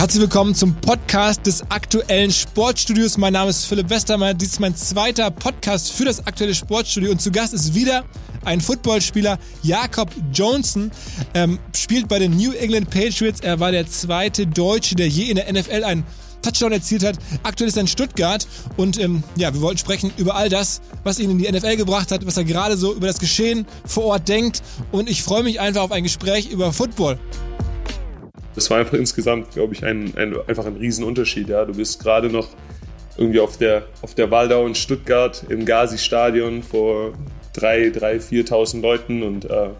Herzlich willkommen zum Podcast des aktuellen Sportstudios. Mein Name ist Philipp Westermeier. Dies ist mein zweiter Podcast für das aktuelle Sportstudio. Und zu Gast ist wieder ein Footballspieler, Jakob Johnson, ähm, spielt bei den New England Patriots. Er war der zweite Deutsche, der je in der NFL einen Touchdown erzielt hat. Aktuell ist er in Stuttgart und ähm, ja, wir wollten sprechen über all das, was ihn in die NFL gebracht hat, was er gerade so über das Geschehen vor Ort denkt. Und ich freue mich einfach auf ein Gespräch über Football. Das war einfach insgesamt, glaube ich, ein, ein, einfach ein Riesenunterschied. Ja. Du bist gerade noch irgendwie auf der, auf der Waldau in Stuttgart im Gazi-Stadion vor 3.000, 4.000 Leuten und äh, ein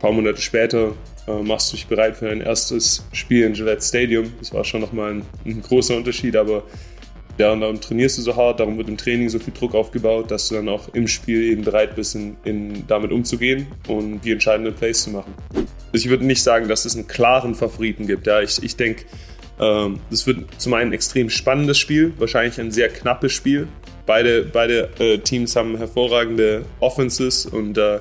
paar Monate später äh, machst du dich bereit für dein erstes Spiel in Gillette Stadium. Das war schon nochmal ein, ein großer Unterschied, aber ja, und darum trainierst du so hart, darum wird im Training so viel Druck aufgebaut, dass du dann auch im Spiel eben bereit bist, in, in, damit umzugehen und die entscheidenden Plays zu machen. Also ich würde nicht sagen, dass es einen klaren Favoriten gibt. Ja, ich, ich denke, ähm, das wird zum einen ein extrem spannendes Spiel, wahrscheinlich ein sehr knappes Spiel. Beide, beide äh, Teams haben hervorragende Offenses und äh,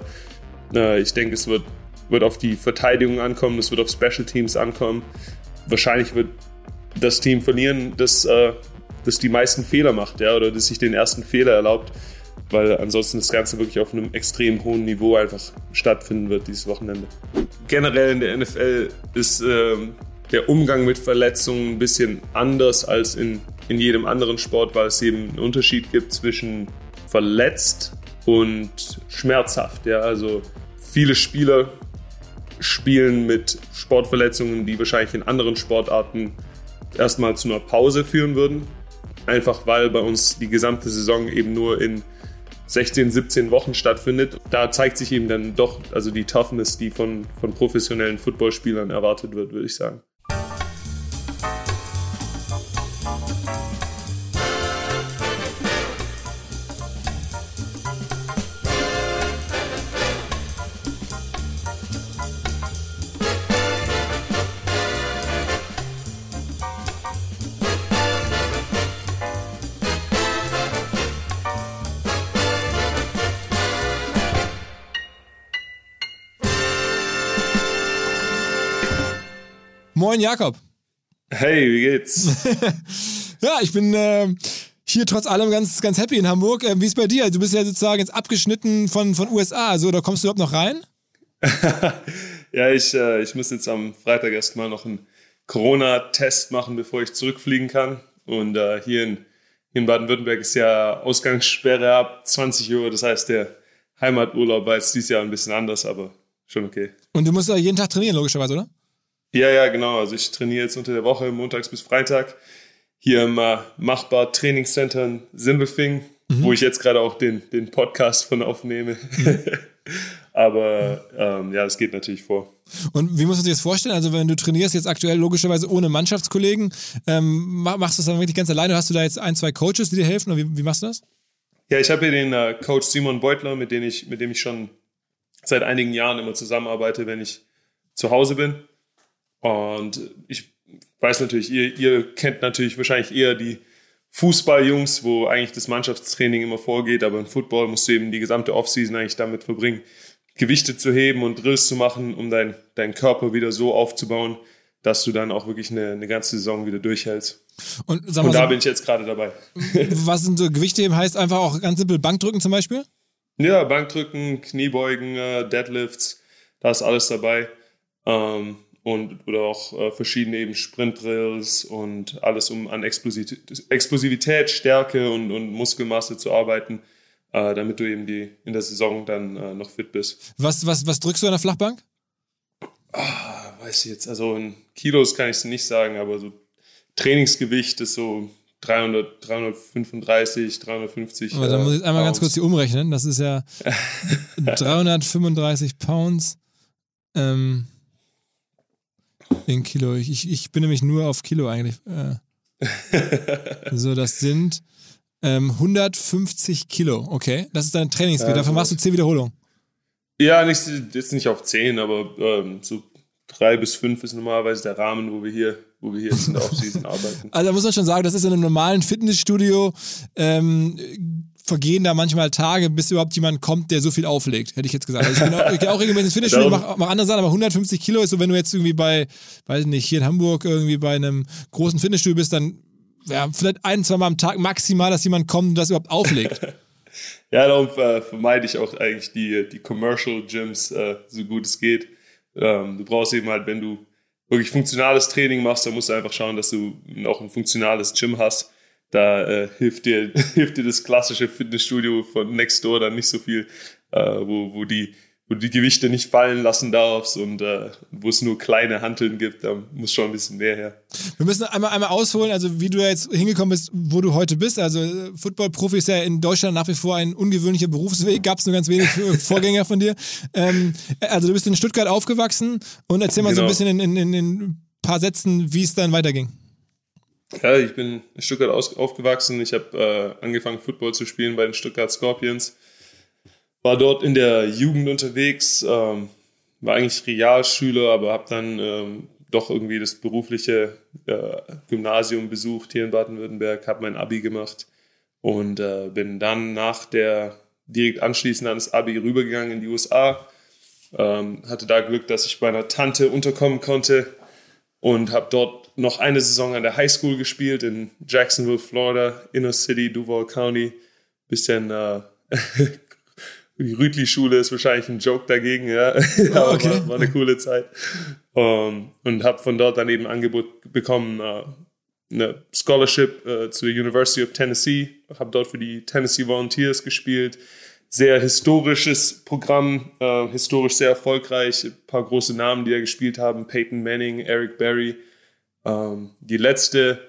äh, ich denke, es wird, wird auf die Verteidigung ankommen, es wird auf Special Teams ankommen. Wahrscheinlich wird das Team verlieren, das äh, das die meisten Fehler macht, ja, oder das sich den ersten Fehler erlaubt, weil ansonsten das Ganze wirklich auf einem extrem hohen Niveau einfach stattfinden wird dieses Wochenende. Generell in der NFL ist ähm, der Umgang mit Verletzungen ein bisschen anders als in, in jedem anderen Sport, weil es eben einen Unterschied gibt zwischen verletzt und schmerzhaft. Ja, also viele Spieler spielen mit Sportverletzungen, die wahrscheinlich in anderen Sportarten erstmal zu einer Pause führen würden. Einfach weil bei uns die gesamte Saison eben nur in 16, 17 Wochen stattfindet. Da zeigt sich eben dann doch also die Toughness, die von, von professionellen Footballspielern erwartet wird, würde ich sagen. Moin Jakob. Hey, wie geht's? ja, ich bin äh, hier trotz allem ganz, ganz happy in Hamburg. Äh, wie ist bei dir? Du bist ja sozusagen jetzt abgeschnitten von, von USA. Also, da kommst du überhaupt noch rein? ja, ich, äh, ich muss jetzt am Freitag erstmal noch einen Corona-Test machen, bevor ich zurückfliegen kann. Und äh, hier in, in Baden-Württemberg ist ja Ausgangssperre ab 20 Uhr. Das heißt, der Heimaturlaub war jetzt dieses Jahr ein bisschen anders, aber schon okay. Und du musst ja jeden Tag trainieren, logischerweise, oder? Ja, ja, genau. Also ich trainiere jetzt unter der Woche montags bis Freitag hier im äh, Machbar Trainingscenter in Simbefing, mhm. wo ich jetzt gerade auch den, den Podcast von aufnehme. Mhm. Aber ähm, ja, das geht natürlich vor. Und wie muss man sich das vorstellen? Also, wenn du trainierst jetzt aktuell logischerweise ohne Mannschaftskollegen, ähm, machst du das dann wirklich ganz alleine? Hast du da jetzt ein, zwei Coaches, die dir helfen? Oder wie, wie machst du das? Ja, ich habe hier den äh, Coach Simon Beutler, mit dem, ich, mit dem ich schon seit einigen Jahren immer zusammenarbeite, wenn ich zu Hause bin. Und ich weiß natürlich, ihr, ihr kennt natürlich wahrscheinlich eher die Fußballjungs, wo eigentlich das Mannschaftstraining immer vorgeht, aber im Football musst du eben die gesamte Offseason eigentlich damit verbringen, Gewichte zu heben und Drills zu machen, um dein, deinen Körper wieder so aufzubauen, dass du dann auch wirklich eine, eine ganze Saison wieder durchhältst. Und, und da so, bin ich jetzt gerade dabei. Was sind so Gewichte eben heißt einfach auch ganz simpel Bankdrücken zum Beispiel? Ja, Bankdrücken, Kniebeugen, äh, Deadlifts, da ist alles dabei. Ähm, und oder auch äh, verschiedene eben Sprintdrills und alles, um an Explosivität, Stärke und, und Muskelmasse zu arbeiten, äh, damit du eben die in der Saison dann äh, noch fit bist. Was, was, was drückst du an der Flachbank? Ah, weiß ich jetzt, also in Kilos kann ich es nicht sagen, aber so Trainingsgewicht ist so 300, 335, 350. Aber dann muss ich einmal Pounds. ganz kurz die umrechnen. Das ist ja 335 Pounds. Ähm, in Kilo. Ich, ich bin nämlich nur auf Kilo eigentlich. Äh. so, das sind ähm, 150 Kilo. Okay, das ist dein Trainingsgewicht. Dafür machst du 10 Wiederholungen. Ja, nicht, jetzt nicht auf 10, aber ähm, so 3 bis 5 ist normalerweise der Rahmen, wo wir hier, wo wir hier jetzt in der Offseason arbeiten. Also da muss man schon sagen, das ist in einem normalen Fitnessstudio ähm, vergehen da manchmal Tage, bis überhaupt jemand kommt, der so viel auflegt, hätte ich jetzt gesagt. Also ich, bin auch, ich gehe auch regelmäßig ins Fitnessstudio, mache mach andere Sachen, aber 150 Kilo ist so, wenn du jetzt irgendwie bei, weiß nicht, hier in Hamburg irgendwie bei einem großen Fitnessstudio bist, dann ja, vielleicht ein, zwei Mal am Tag maximal, dass jemand kommt und das überhaupt auflegt. ja, darum äh, vermeide ich auch eigentlich die, die Commercial Gyms äh, so gut es geht. Ähm, du brauchst eben halt, wenn du wirklich funktionales Training machst, dann musst du einfach schauen, dass du auch ein funktionales Gym hast. Da äh, hilft, dir, hilft dir das klassische Fitnessstudio von Nextdoor dann nicht so viel, äh, wo, wo die wo du die Gewichte nicht fallen lassen darfst und äh, wo es nur kleine Hanteln gibt, da muss schon ein bisschen mehr her. Wir müssen einmal, einmal ausholen, also wie du jetzt hingekommen bist, wo du heute bist. Also äh, Football-Profi ist ja in Deutschland nach wie vor ein ungewöhnlicher Berufsweg, gab es nur ganz wenig Vorgänger von dir. Ähm, also du bist in Stuttgart aufgewachsen und erzähl mal genau. so ein genau. bisschen in, in, in ein paar Sätzen, wie es dann weiterging. Ja, ich bin in Stuttgart aufgewachsen. Ich habe äh, angefangen, Football zu spielen bei den Stuttgart Scorpions war dort in der Jugend unterwegs, ähm, war eigentlich Realschüler, aber habe dann ähm, doch irgendwie das berufliche äh, Gymnasium besucht hier in Baden-Württemberg, habe mein Abi gemacht und äh, bin dann nach der direkt anschließend an das Abi rübergegangen in die USA. Ähm, hatte da Glück, dass ich bei einer Tante unterkommen konnte und habe dort noch eine Saison an der High School gespielt in Jacksonville, Florida, Inner City, Duval County. Bisschen äh, die Rütli-Schule ist wahrscheinlich ein Joke dagegen, ja. Aber okay. war, war, eine coole Zeit. Um, ähm, und habe von dort dann eben Angebot bekommen, uh, eine Scholarship uh, zur University of Tennessee. Habe dort für die Tennessee Volunteers gespielt. Sehr historisches Programm, uh, historisch sehr erfolgreich. Ein paar große Namen, die da gespielt haben. Peyton Manning, Eric Berry. Ähm, die letzte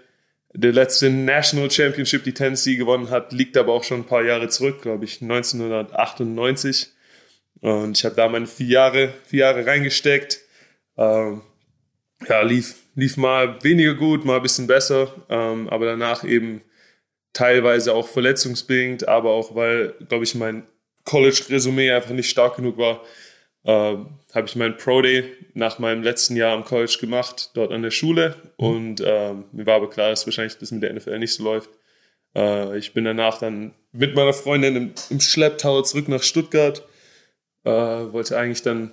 der letzte National Championship, die Tennessee gewonnen hat, liegt aber auch schon ein paar Jahre zurück, glaube ich, 1998. Und ich habe da meine vier Jahre, vier Jahre reingesteckt. Ähm, ja, lief, lief mal weniger gut, mal ein bisschen besser, ähm, aber danach eben teilweise auch verletzungsbedingt, aber auch weil, glaube ich, mein College-Resümee einfach nicht stark genug war, äh, habe ich meinen Pro Day nach meinem letzten Jahr am College gemacht, dort an der Schule. Mhm. Und äh, mir war aber klar, dass wahrscheinlich das mit der NFL nicht so läuft. Äh, ich bin danach dann mit meiner Freundin im, im Schlepptau zurück nach Stuttgart. Äh, wollte eigentlich dann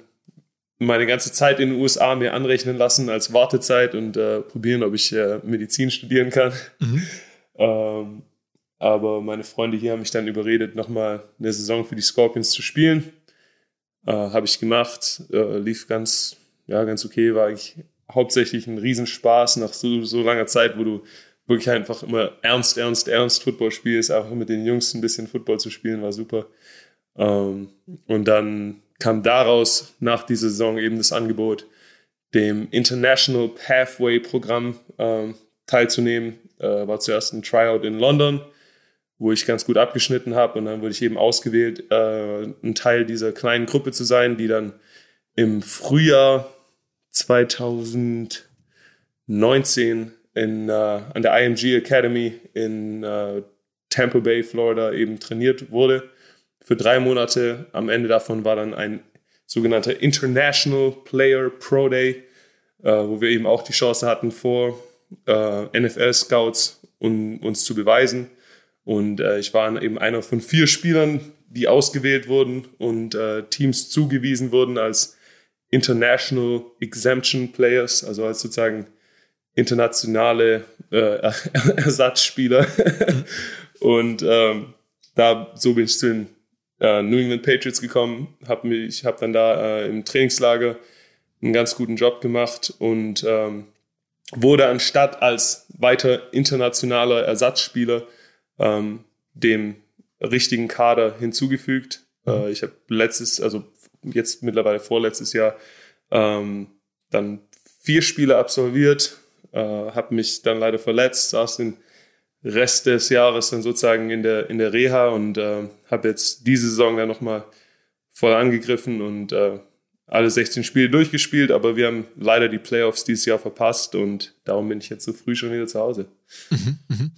meine ganze Zeit in den USA mir anrechnen lassen als Wartezeit und äh, probieren, ob ich äh, Medizin studieren kann. Mhm. Ähm, aber meine Freunde hier haben mich dann überredet, nochmal eine Saison für die Scorpions zu spielen. Äh, Habe ich gemacht, äh, lief ganz, ja, ganz okay, war eigentlich hauptsächlich ein Riesenspaß nach so, so langer Zeit, wo du wirklich einfach immer ernst, ernst, ernst Football spielst, auch mit den Jungs ein bisschen Football zu spielen, war super. Ähm, und dann kam daraus nach dieser Saison eben das Angebot, dem International Pathway Programm ähm, teilzunehmen. Äh, war zuerst ein Tryout in London wo ich ganz gut abgeschnitten habe. Und dann wurde ich eben ausgewählt, äh, ein Teil dieser kleinen Gruppe zu sein, die dann im Frühjahr 2019 in, äh, an der IMG Academy in äh, Tampa Bay, Florida eben trainiert wurde. Für drei Monate. Am Ende davon war dann ein sogenannter International Player Pro Day, äh, wo wir eben auch die Chance hatten, vor äh, NFL-Scouts um, uns zu beweisen. Und äh, ich war eben einer von vier Spielern, die ausgewählt wurden und äh, Teams zugewiesen wurden als International Exemption Players, also als sozusagen internationale äh, Ersatzspieler. und ähm, da so bin ich zu den äh, New England Patriots gekommen, habe mich, habe dann da äh, im Trainingslager einen ganz guten Job gemacht und ähm, wurde anstatt als weiter internationaler Ersatzspieler ähm, dem richtigen Kader hinzugefügt. Mhm. Äh, ich habe letztes, also jetzt mittlerweile vorletztes Jahr, ähm, dann vier Spiele absolviert, äh, habe mich dann leider verletzt, saß den Rest des Jahres dann sozusagen in der, in der Reha und äh, habe jetzt diese Saison dann nochmal voll angegriffen und äh, alle 16 Spiele durchgespielt, aber wir haben leider die Playoffs dieses Jahr verpasst und darum bin ich jetzt so früh schon wieder zu Hause. Mhm, mhm.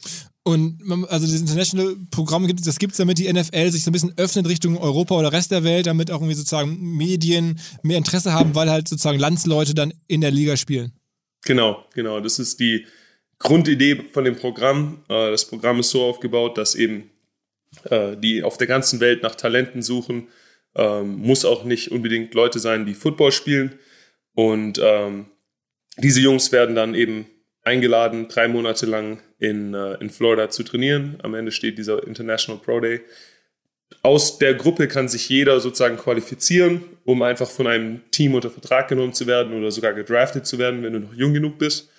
Und also das International-Programm gibt das gibt es, damit die NFL sich so ein bisschen öffnet Richtung Europa oder Rest der Welt, damit auch irgendwie sozusagen Medien mehr Interesse haben, weil halt sozusagen Landsleute dann in der Liga spielen. Genau, genau. Das ist die Grundidee von dem Programm. Äh, das Programm ist so aufgebaut, dass eben äh, die auf der ganzen Welt nach Talenten suchen. Ähm, muss auch nicht unbedingt Leute sein, die Football spielen. Und ähm, diese Jungs werden dann eben eingeladen, drei Monate lang in, äh, in Florida zu trainieren. Am Ende steht dieser International Pro Day. Aus der Gruppe kann sich jeder sozusagen qualifizieren, um einfach von einem Team unter Vertrag genommen zu werden oder sogar gedraftet zu werden, wenn du noch jung genug bist.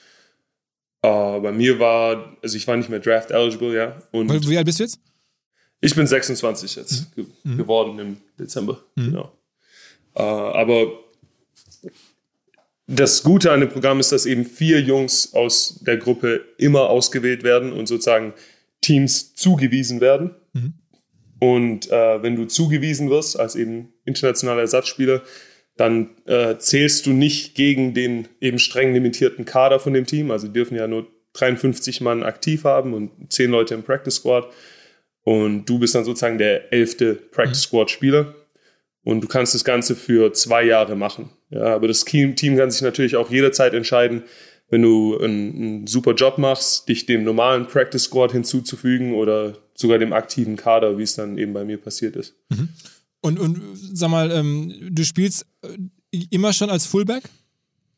Uh, bei mir war, also ich war nicht mehr draft eligible, ja. Und Wie alt bist du jetzt? Ich bin 26 jetzt mhm. ge mhm. geworden im Dezember. Mhm. Genau. Uh, aber das Gute an dem Programm ist, dass eben vier Jungs aus der Gruppe immer ausgewählt werden und sozusagen Teams zugewiesen werden. Mhm. Und äh, wenn du zugewiesen wirst als eben internationaler Ersatzspieler, dann äh, zählst du nicht gegen den eben streng limitierten Kader von dem Team. Also dürfen ja nur 53 Mann aktiv haben und 10 Leute im Practice Squad. Und du bist dann sozusagen der elfte Practice mhm. Squad Spieler. Und du kannst das Ganze für zwei Jahre machen. Ja, aber das Team kann sich natürlich auch jederzeit entscheiden, wenn du einen, einen, super Job machst, dich dem normalen Practice Squad hinzuzufügen oder sogar dem aktiven Kader, wie es dann eben bei mir passiert ist. Mhm. Und, und sag mal, ähm, du spielst äh, immer schon als Fullback?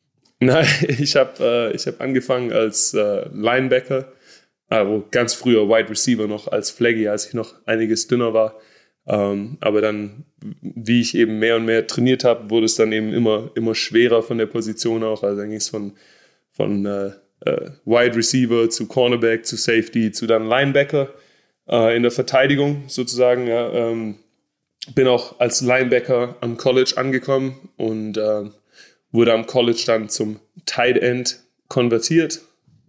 Nein, ich habe äh, hab angefangen als äh, Linebacker, also ganz früher Wide Receiver noch als Flaggy, als ich noch einiges dünner war. Ähm, aber dann, wie ich eben mehr und mehr trainiert habe, wurde es dann eben immer, immer schwerer von der Position auch. Also dann ging es von, von äh, äh, Wide Receiver zu Cornerback zu Safety zu dann Linebacker äh, in der Verteidigung sozusagen. Ja, ähm, bin auch als Linebacker am College angekommen und äh, wurde am College dann zum Tight End konvertiert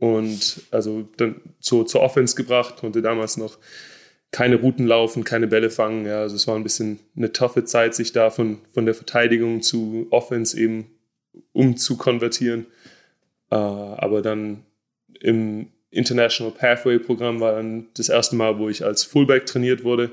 und also dann zur, zur Offense gebracht, konnte damals noch keine Routen laufen, keine Bälle fangen. Ja, also es war ein bisschen eine toffe Zeit, sich da von, von der Verteidigung zu Offense eben umzukonvertieren. Äh, aber dann im International Pathway Programm war dann das erste Mal, wo ich als Fullback trainiert wurde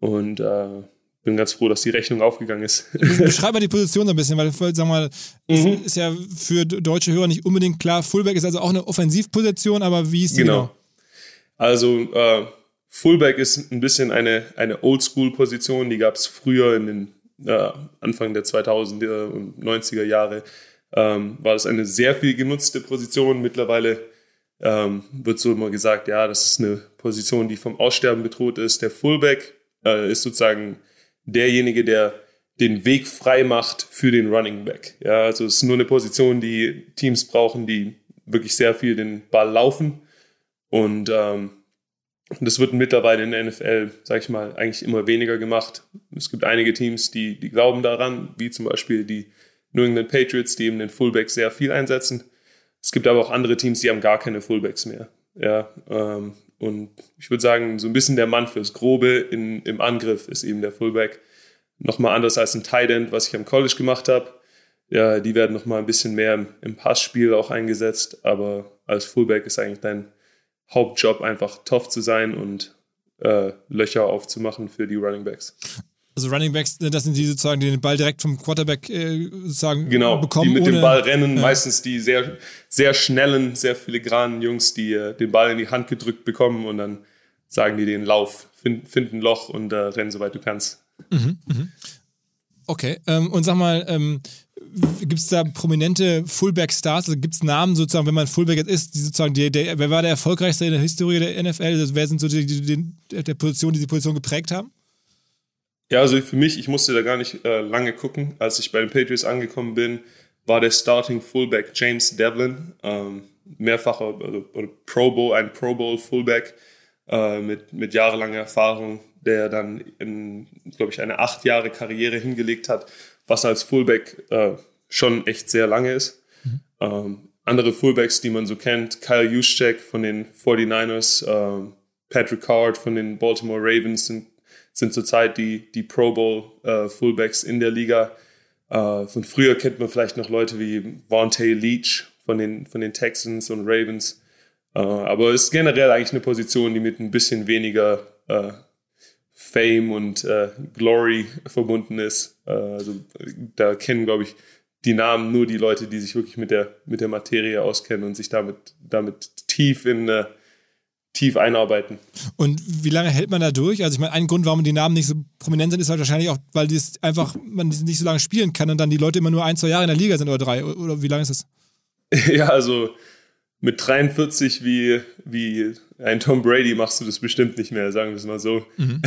und äh, bin ganz froh, dass die Rechnung aufgegangen ist. Beschreib mal die Position so ein bisschen, weil, sag mal, mhm. ist ja für deutsche Hörer nicht unbedingt klar. Fullback ist also auch eine Offensivposition, aber wie ist die genau? genau? Also äh, Fullback ist ein bisschen eine, eine Oldschool-Position, die gab es früher in den äh, Anfang der 2000er und 90er Jahre. Ähm, war das eine sehr viel genutzte Position. Mittlerweile ähm, wird so immer gesagt, ja, das ist eine Position, die vom Aussterben bedroht ist. Der Fullback äh, ist sozusagen derjenige, der den Weg frei macht für den Running Back. Ja, also es ist nur eine Position, die Teams brauchen, die wirklich sehr viel den Ball laufen und ähm, das wird mittlerweile in der NFL, sag ich mal, eigentlich immer weniger gemacht. Es gibt einige Teams, die, die glauben daran, wie zum Beispiel die New England Patriots, die eben den Fullback sehr viel einsetzen. Es gibt aber auch andere Teams, die haben gar keine Fullbacks mehr. Ja, ähm, und ich würde sagen, so ein bisschen der Mann fürs Grobe in, im Angriff ist eben der Fullback. Nochmal anders als ein Tight End, was ich am College gemacht habe. Ja, die werden nochmal ein bisschen mehr im, Passspiel auch eingesetzt, aber als Fullback ist eigentlich dein Hauptjob einfach tough zu sein und äh, Löcher aufzumachen für die Running Backs. Also Running Backs, das sind die sozusagen, die den Ball direkt vom Quarterback äh, sozusagen genau, bekommen. Die mit ohne, dem Ball rennen, ja. meistens die sehr, sehr schnellen, sehr filigranen Jungs, die äh, den Ball in die Hand gedrückt bekommen und dann sagen die den Lauf, find, find ein Loch und äh, rennen, soweit du kannst. Mhm, mh. Okay, ähm, und sag mal, ähm, gibt es da prominente Fullback-Stars? Also gibt es Namen sozusagen, wenn man Fullback jetzt ist, die sozusagen, die, der, wer war der erfolgreichste in der Historie der NFL? Also wer sind so die, die, die, der Position, die die Position geprägt haben? Ja, also für mich, ich musste da gar nicht äh, lange gucken. Als ich bei den Patriots angekommen bin, war der Starting Fullback James Devlin, ähm, mehrfacher also, Pro Bowl, ein Pro Bowl Fullback äh, mit, mit jahrelanger Erfahrung, der dann in, glaube ich, eine acht Jahre Karriere hingelegt hat was als Fullback äh, schon echt sehr lange ist. Mhm. Ähm, andere Fullbacks, die man so kennt, Kyle Juszczyk von den 49ers, äh, Patrick Card von den Baltimore Ravens sind, sind zurzeit die, die Pro Bowl äh, Fullbacks in der Liga. Äh, von früher kennt man vielleicht noch Leute wie Vontae Leach von den, von den Texans und Ravens. Äh, aber es ist generell eigentlich eine Position, die mit ein bisschen weniger äh, Fame und äh, Glory verbunden ist. Äh, also da kennen, glaube ich, die Namen nur die Leute, die sich wirklich mit der, mit der Materie auskennen und sich damit, damit tief in, tief einarbeiten. Und wie lange hält man da durch? Also ich meine, ein Grund, warum die Namen nicht so prominent sind, ist halt wahrscheinlich auch, weil die einfach man nicht so lange spielen kann und dann die Leute immer nur ein, zwei Jahre in der Liga sind oder drei. Oder wie lange ist das? Ja, also mit 43 wie, wie ein Tom Brady machst du das bestimmt nicht mehr, sagen wir es mal so. Mhm.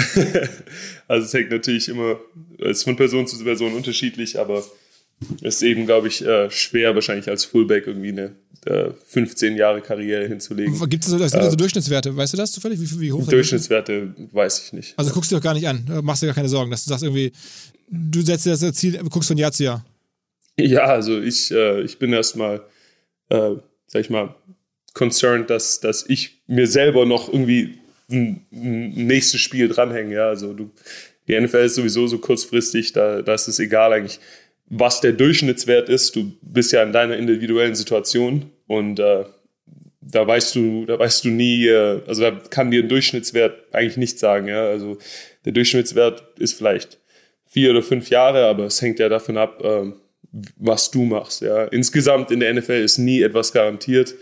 also es hängt natürlich immer, es ist von Person zu Person unterschiedlich, aber ist eben, glaube ich, äh, schwer wahrscheinlich als Fullback irgendwie eine 15 äh, Jahre Karriere hinzulegen. Gibt es so, äh, so Durchschnittswerte? Weißt du das zufällig? Wie, wie hoch Durchschnittswerte weiß ich nicht. Also guckst du doch gar nicht an, machst dir gar keine Sorgen, dass du sagst irgendwie, du setzt dir das Ziel, guckst von Jahr zu Jahr. Ja, also ich, äh, ich bin erstmal, äh, sag ich mal, concerned, dass, dass ich mir selber noch irgendwie ein, ein nächstes Spiel dranhänge. Ja, also du, die NFL ist sowieso so kurzfristig, da, da ist es egal eigentlich, was der Durchschnittswert ist. Du bist ja in deiner individuellen Situation und äh, da weißt du, da weißt du nie, äh, also da kann dir ein Durchschnittswert eigentlich nicht sagen. Ja, also der Durchschnittswert ist vielleicht vier oder fünf Jahre, aber es hängt ja davon ab, äh, was du machst. Ja, insgesamt in der NFL ist nie etwas garantiert.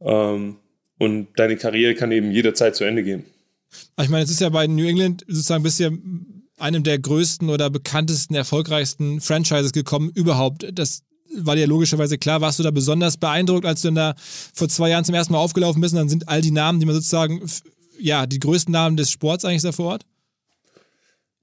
Ähm, und deine Karriere kann eben jederzeit zu Ende gehen. Ich meine, es ist ja bei New England sozusagen bisher einem der größten oder bekanntesten, erfolgreichsten Franchises gekommen überhaupt. Das war dir logischerweise klar. Warst du da besonders beeindruckt, als du dann da vor zwei Jahren zum ersten Mal aufgelaufen bist? Und dann sind all die Namen, die man sozusagen, ja, die größten Namen des Sports eigentlich da vor Ort?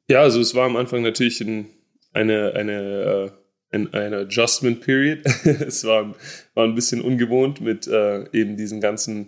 Ja, also es war am Anfang natürlich ein, eine, eine äh, in einer Adjustment Period. es war, war ein bisschen ungewohnt, mit äh, eben diesen ganzen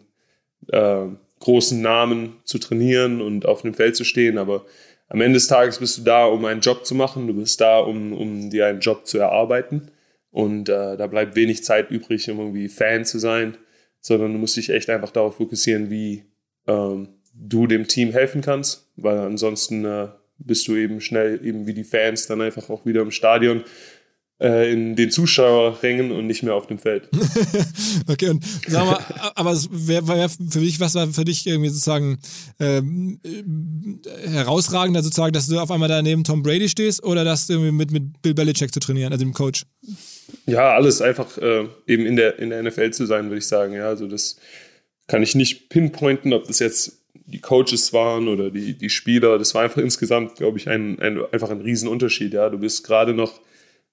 äh, großen Namen zu trainieren und auf dem Feld zu stehen. Aber am Ende des Tages bist du da, um einen Job zu machen. Du bist da, um, um dir einen Job zu erarbeiten. Und äh, da bleibt wenig Zeit übrig, um irgendwie Fan zu sein, sondern du musst dich echt einfach darauf fokussieren, wie ähm, du dem Team helfen kannst, weil ansonsten äh, bist du eben schnell eben wie die Fans dann einfach auch wieder im Stadion in den Zuschauerrängen und nicht mehr auf dem Feld. okay, und sag mal, aber wer war für dich, was war für dich irgendwie sozusagen ähm, äh, herausragender sozusagen, dass du auf einmal da neben Tom Brady stehst oder dass du irgendwie mit, mit Bill Belichick zu trainieren, also dem Coach? Ja, alles einfach äh, eben in der, in der NFL zu sein, würde ich sagen. Ja, also das kann ich nicht pinpointen, ob das jetzt die Coaches waren oder die, die Spieler. Das war einfach insgesamt, glaube ich, ein, ein, einfach ein Riesenunterschied. Ja, du bist gerade noch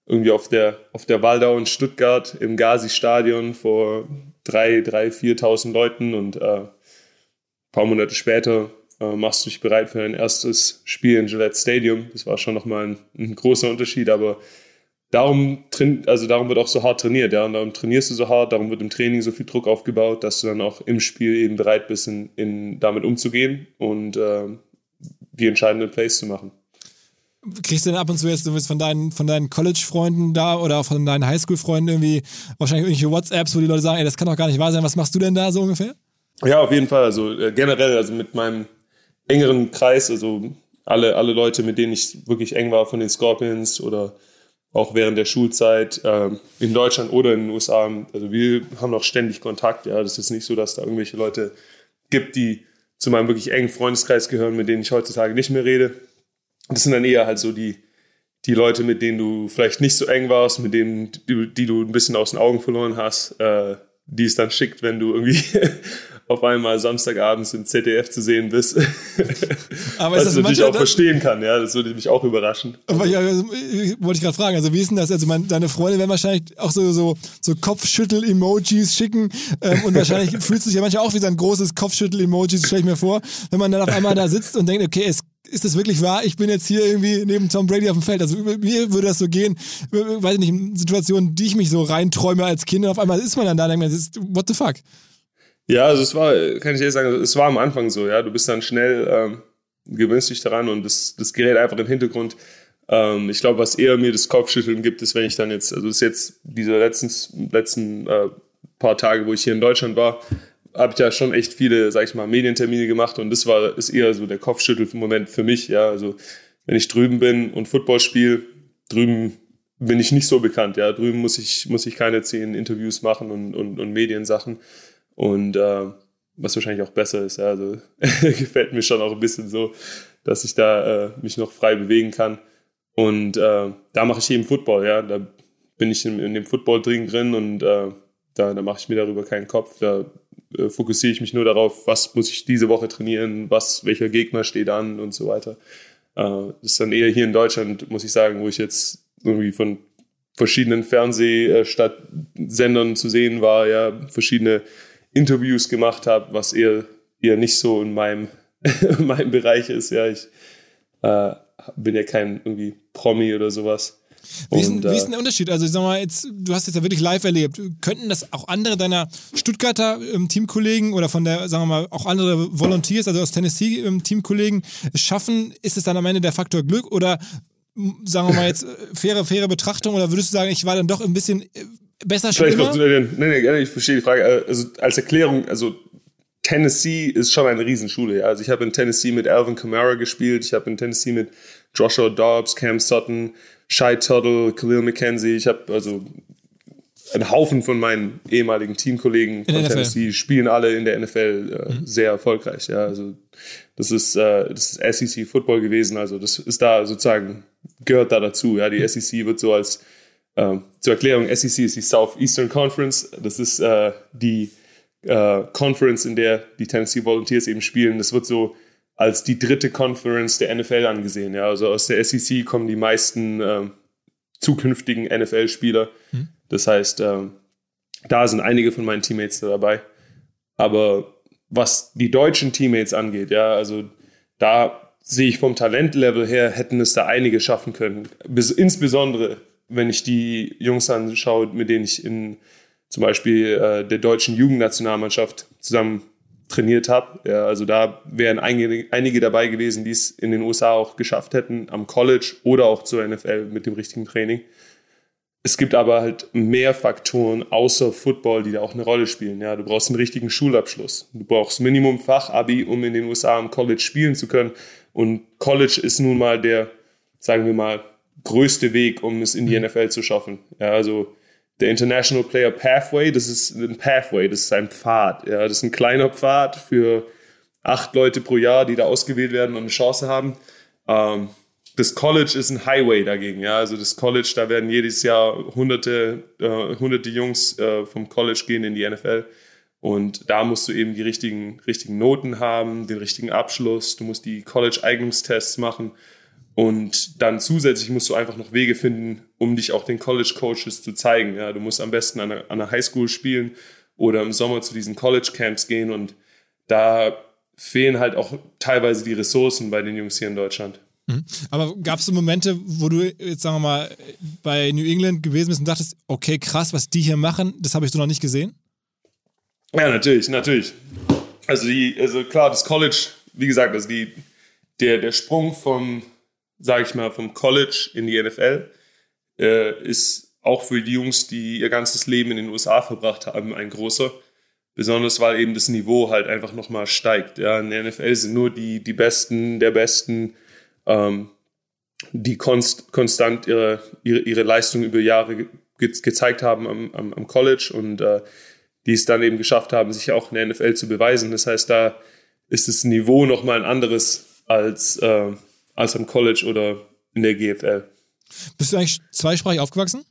irgendwie auf der, auf der Waldau in Stuttgart im Gazi-Stadion vor drei, drei, 4.000 Leuten und äh, ein paar Monate später äh, machst du dich bereit für dein erstes Spiel in Gillette Stadium. Das war schon nochmal ein, ein großer Unterschied, aber darum, also darum wird auch so hart trainiert, ja, und darum trainierst du so hart, darum wird im Training so viel Druck aufgebaut, dass du dann auch im Spiel eben bereit bist, in, in damit umzugehen und äh, die entscheidenden Plays zu machen. Kriegst du denn ab und zu jetzt von deinen, von deinen College-Freunden da oder von deinen Highschool-Freunden irgendwie wahrscheinlich irgendwelche WhatsApps, wo die Leute sagen, ey, das kann doch gar nicht wahr sein, was machst du denn da so ungefähr? Ja, auf jeden Fall. Also äh, generell, also mit meinem engeren Kreis, also alle, alle Leute, mit denen ich wirklich eng war von den Scorpions oder auch während der Schulzeit äh, in Deutschland oder in den USA. Also wir haben noch ständig Kontakt. Ja, das ist nicht so, dass da irgendwelche Leute gibt, die zu meinem wirklich engen Freundeskreis gehören, mit denen ich heutzutage nicht mehr rede. Das sind dann eher halt so die, die Leute, mit denen du vielleicht nicht so eng warst, mit denen, die, die du ein bisschen aus den Augen verloren hast, äh, die es dann schickt, wenn du irgendwie auf einmal Samstagabends im ZDF zu sehen bist. Aber Was ich natürlich auch verstehen kann, ja, das würde mich auch überraschen. Aber ja, wollte ich gerade fragen, also wie ist denn das? Also mein, deine Freunde werden wahrscheinlich auch so, so, so Kopfschüttel-Emojis schicken ähm, und wahrscheinlich fühlt sich ja manchmal auch wie so ein großes Kopfschüttel-Emojis, stelle ich mir vor, wenn man dann auf einmal da sitzt und denkt, okay, es ist das wirklich wahr? Ich bin jetzt hier irgendwie neben Tom Brady auf dem Feld. Also mir würde das so gehen, weiß ich nicht, in Situationen, die ich mich so reinträume als Kind und auf einmal ist man dann da und denkt, what the fuck? Ja, also es war, kann ich ehrlich sagen, es war am Anfang so, ja. Du bist dann schnell, ähm, gewöhnst dich daran und das, das gerät einfach im Hintergrund. Ähm, ich glaube, was eher mir das Kopfschütteln gibt, ist, wenn ich dann jetzt, also es ist jetzt diese letzten, letzten äh, paar Tage, wo ich hier in Deutschland war, habe ich ja schon echt viele, sag ich mal, Medientermine gemacht und das war ist eher so der Kopfschüttel-Moment für mich. Ja, also wenn ich drüben bin und Football spiele, drüben bin ich nicht so bekannt. Ja, drüben muss ich muss ich keine zehn Interviews machen und und, und Mediensachen und äh, was wahrscheinlich auch besser ist. Ja, also gefällt mir schon auch ein bisschen so, dass ich da äh, mich noch frei bewegen kann. Und äh, da mache ich eben Football. Ja, da bin ich in, in dem Football drin drin und äh, da, da mache ich mir darüber keinen Kopf. Da äh, fokussiere ich mich nur darauf, was muss ich diese Woche trainieren, was, welcher Gegner steht an und so weiter. Äh, das ist dann eher hier in Deutschland, muss ich sagen, wo ich jetzt irgendwie von verschiedenen Fernsehsendern zu sehen war, ja, verschiedene Interviews gemacht habe, was eher, eher nicht so in meinem, in meinem Bereich ist. Ja, ich äh, bin ja kein irgendwie Promi oder sowas. Wie ist, und, wie ist denn der Unterschied? Also, ich sag mal, jetzt, du hast es ja wirklich live erlebt. Könnten das auch andere deiner Stuttgarter ähm, Teamkollegen oder von der, sagen wir mal, auch andere Volunteers, also aus Tennessee ähm, Teamkollegen, schaffen? Ist es dann am Ende der Faktor Glück oder sagen wir mal jetzt, äh, faire, faire Betrachtung oder würdest du sagen, ich war dann doch ein bisschen äh, besser Vielleicht noch, nee, nee, nee, ich verstehe die Frage. Also als Erklärung, also Tennessee ist schon eine Riesenschule. Ja. Also ich habe in Tennessee mit Alvin Kamara gespielt, ich habe in Tennessee mit Joshua Dobbs, Cam Sutton, Shai Tuttle, Khalil McKenzie, ich habe also einen Haufen von meinen ehemaligen Teamkollegen von Tennessee spielen alle in der NFL äh, mhm. sehr erfolgreich. Ja, also das ist, äh, das ist SEC Football gewesen, also das ist da sozusagen gehört da dazu. Ja, die mhm. SEC wird so als äh, zur Erklärung, SEC ist die Southeastern Conference. Das ist äh, die äh, Conference, in der die Tennessee Volunteers eben spielen. Das wird so als die dritte Conference der NFL angesehen. Ja, also aus der SEC kommen die meisten äh, zukünftigen NFL-Spieler. Mhm. Das heißt, äh, da sind einige von meinen Teammates dabei. Aber was die deutschen Teammates angeht, ja, also da sehe ich vom Talentlevel her, hätten es da einige schaffen können. Bis, insbesondere, wenn ich die Jungs anschaue, mit denen ich in zum Beispiel äh, der deutschen Jugendnationalmannschaft zusammen trainiert habe. Ja, also da wären einige, einige dabei gewesen, die es in den USA auch geschafft hätten, am College oder auch zur NFL mit dem richtigen Training. Es gibt aber halt mehr Faktoren außer Football, die da auch eine Rolle spielen. Ja, du brauchst einen richtigen Schulabschluss. Du brauchst Minimum Fachabi, um in den USA am College spielen zu können. Und College ist nun mal der, sagen wir mal, größte Weg, um es in die mhm. NFL zu schaffen. Ja, also der International Player Pathway, das ist ein Pathway, das ist ein Pfad. Ja, das ist ein kleiner Pfad für acht Leute pro Jahr, die da ausgewählt werden und eine Chance haben. Ähm, das College ist ein Highway dagegen. Ja, also das College, da werden jedes Jahr hunderte, äh, hunderte Jungs äh, vom College gehen in die NFL. Und da musst du eben die richtigen, richtigen Noten haben, den richtigen Abschluss. Du musst die College-Eignungstests machen. Und dann zusätzlich musst du einfach noch Wege finden, um dich auch den College-Coaches zu zeigen. Ja, du musst am besten an einer, an einer Highschool spielen oder im Sommer zu diesen College-Camps gehen. Und da fehlen halt auch teilweise die Ressourcen bei den Jungs hier in Deutschland. Mhm. Aber gab es so Momente, wo du jetzt sagen wir mal bei New England gewesen bist und dachtest, okay, krass, was die hier machen, das habe ich so noch nicht gesehen? Ja, natürlich, natürlich. Also die, also klar, das College, wie gesagt, also die, der, der Sprung vom, sage ich mal, vom College in die NFL äh, ist auch für die Jungs, die ihr ganzes Leben in den USA verbracht haben, ein großer. Besonders weil eben das Niveau halt einfach nochmal steigt. Ja, in der NFL sind nur die, die Besten der Besten ähm, die konst, konstant ihre, ihre, ihre Leistung über Jahre ge gezeigt haben am, am, am College und äh, die es dann eben geschafft haben, sich auch in der NFL zu beweisen. Das heißt, da ist das Niveau nochmal ein anderes als, äh, als am College oder in der GFL. Bist du eigentlich zweisprachig aufgewachsen?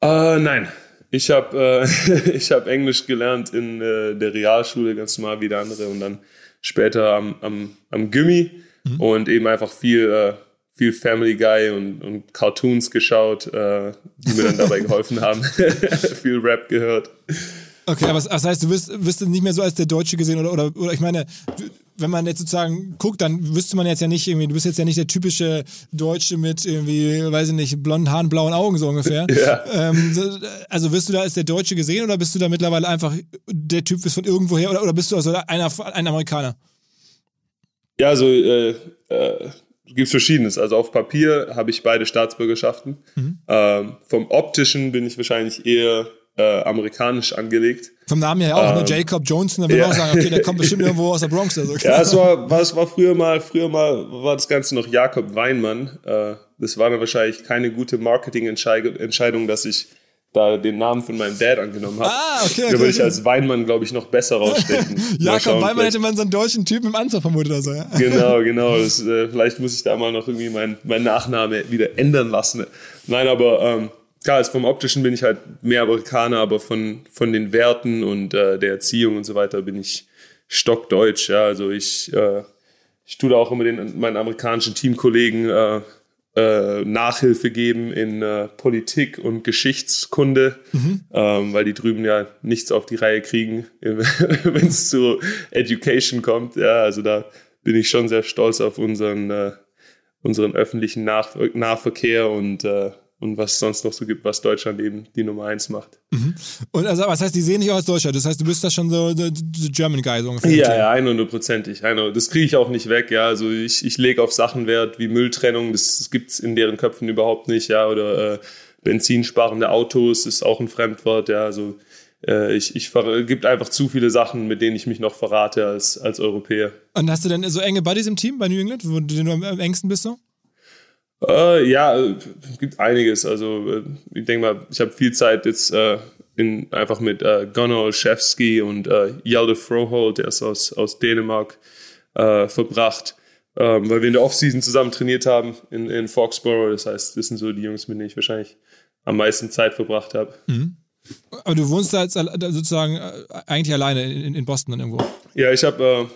Äh, nein. Ich habe äh, hab Englisch gelernt in äh, der Realschule, ganz normal wie der andere, und dann später am, am, am Gimmi mhm. und eben einfach viel, äh, viel Family Guy und, und Cartoons geschaut, äh, die mir dann dabei geholfen haben. viel Rap gehört. Okay, aber das heißt, du wirst, wirst nicht mehr so als der Deutsche gesehen oder, oder, oder ich meine, wenn man jetzt sozusagen guckt, dann wüsste man jetzt ja nicht irgendwie, du bist jetzt ja nicht der typische Deutsche mit irgendwie, weiß ich nicht, blonden Haaren, blauen Augen so ungefähr. Ja. Ähm, also wirst du da als der Deutsche gesehen oder bist du da mittlerweile einfach der Typ ist von irgendwoher oder, oder bist du also einer, ein Amerikaner? Ja, also äh, äh, gibt es Verschiedenes. Also auf Papier habe ich beide Staatsbürgerschaften. Mhm. Ähm, vom optischen bin ich wahrscheinlich eher äh, amerikanisch angelegt. Vom Namen her auch, ne? ähm, ne? Jacob Johnson, da würde ja. auch sagen, okay, der kommt bestimmt irgendwo aus der Bronx. Also. Ja, es war, war, es war früher mal, früher mal war das Ganze noch Jakob Weinmann. Äh, das war dann wahrscheinlich keine gute Marketingentscheidung, dass ich da den Namen von meinem Dad angenommen habe. Ah, okay, okay. Da würde ich als Weinmann, glaube ich, noch besser rausstechen. Jakob Weinmann hätte man so einen deutschen Typen im Anzug vermutet. Also, ja. Genau, genau. Das, äh, vielleicht muss ich da mal noch irgendwie meinen mein Nachname wieder ändern lassen. Nein, aber ähm, klar, also vom Optischen bin ich halt mehr Amerikaner, aber von, von den Werten und äh, der Erziehung und so weiter bin ich stockdeutsch. Ja, also ich, äh, ich tue da auch immer den, meinen amerikanischen Teamkollegen äh, äh, Nachhilfe geben in äh, Politik und Geschichtskunde, mhm. ähm, weil die drüben ja nichts auf die Reihe kriegen, wenn es zu Education kommt. Ja, also da bin ich schon sehr stolz auf unseren, äh, unseren öffentlichen Nach Nahverkehr und und was es sonst noch so gibt, was Deutschland eben die Nummer eins macht. Mhm. Und also, was heißt, die sehen nicht aus Deutschland? Das heißt, du bist da schon so der German Guy so ungefähr. Ja, ja, 100%ig. Das kriege ich auch nicht weg, ja. Also ich, ich lege auf Sachen Wert wie Mülltrennung, das, das gibt es in deren Köpfen überhaupt nicht, ja. Oder äh, benzinsparende Autos ist auch ein Fremdwort, ja. Also äh, ich, ich gibt einfach zu viele Sachen, mit denen ich mich noch verrate als, als Europäer. Und hast du denn so enge Buddies im Team bei New England, wo du am engsten bist so? Äh, ja, es äh, gibt einiges. Also äh, ich denke mal, ich habe viel Zeit jetzt äh, in, einfach mit äh, Gunnar Olszewski und äh, Hjalte Froholt, der ist aus, aus Dänemark, äh, verbracht, ähm, weil wir in der Offseason zusammen trainiert haben in, in Foxborough. Das heißt, das sind so die Jungs, mit denen ich wahrscheinlich am meisten Zeit verbracht habe. Mhm. Aber du wohnst da jetzt sozusagen eigentlich alleine in, in Boston dann irgendwo? Ja, ich habe äh,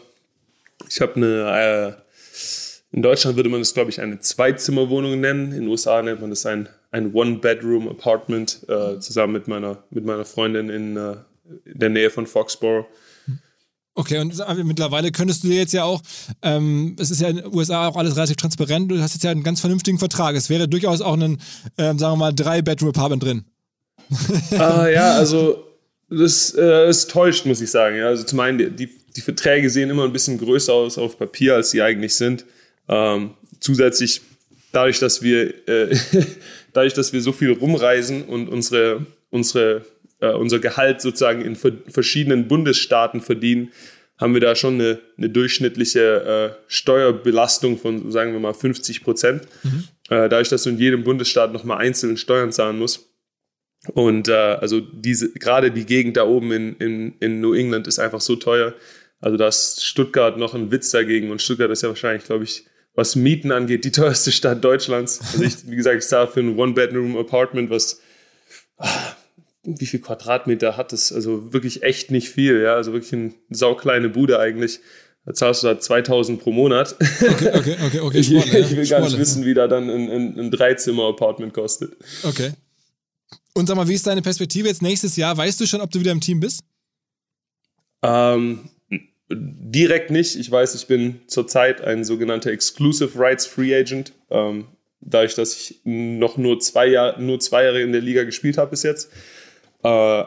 ich hab eine in Deutschland würde man das, glaube ich, eine Zweizimmerwohnung nennen. In den USA nennt man das ein, ein One-Bedroom-Apartment äh, zusammen mit meiner, mit meiner Freundin in, äh, in der Nähe von Foxborough. Okay, und mittlerweile könntest du dir jetzt ja auch, ähm, es ist ja in den USA auch alles relativ transparent, du hast jetzt ja einen ganz vernünftigen Vertrag. Es wäre durchaus auch ein, ähm, sagen wir mal, Drei-Bedroom-Apartment drin. ah, ja, also das, äh, das täuscht, muss ich sagen. Ja. Also zum einen, die, die Verträge sehen immer ein bisschen größer aus auf Papier, als sie eigentlich sind. Ähm, zusätzlich dadurch, dass wir äh, dadurch, dass wir so viel rumreisen und unsere unsere äh, unser Gehalt sozusagen in verschiedenen Bundesstaaten verdienen, haben wir da schon eine, eine durchschnittliche äh, Steuerbelastung von, sagen wir mal, 50 Prozent. Mhm. Äh, dadurch, dass du in jedem Bundesstaat nochmal einzeln Steuern zahlen musst. Und äh, also diese, gerade die Gegend da oben in, in, in New England ist einfach so teuer. Also da ist Stuttgart noch ein Witz dagegen und Stuttgart ist ja wahrscheinlich, glaube ich, was Mieten angeht, die teuerste Stadt Deutschlands. Also ich, wie gesagt, ich zahle für ein One-Bedroom-Apartment, was ah, wie viel Quadratmeter hat es? Also wirklich echt nicht viel, ja. Also wirklich eine saukleine Bude eigentlich. Da zahlst du da 2000 pro Monat. Okay, okay, okay, okay. ich, ich, will gar nicht wissen, wie da dann ein, ein, ein Dreizimmer-Apartment kostet. Okay. Und sag mal, wie ist deine Perspektive jetzt nächstes Jahr? Weißt du schon, ob du wieder im Team bist? Ähm, Direkt nicht. Ich weiß, ich bin zurzeit ein sogenannter Exclusive Rights Free Agent. Ähm, dadurch, dass ich noch nur zwei, Jahr, nur zwei Jahre in der Liga gespielt habe bis jetzt, äh,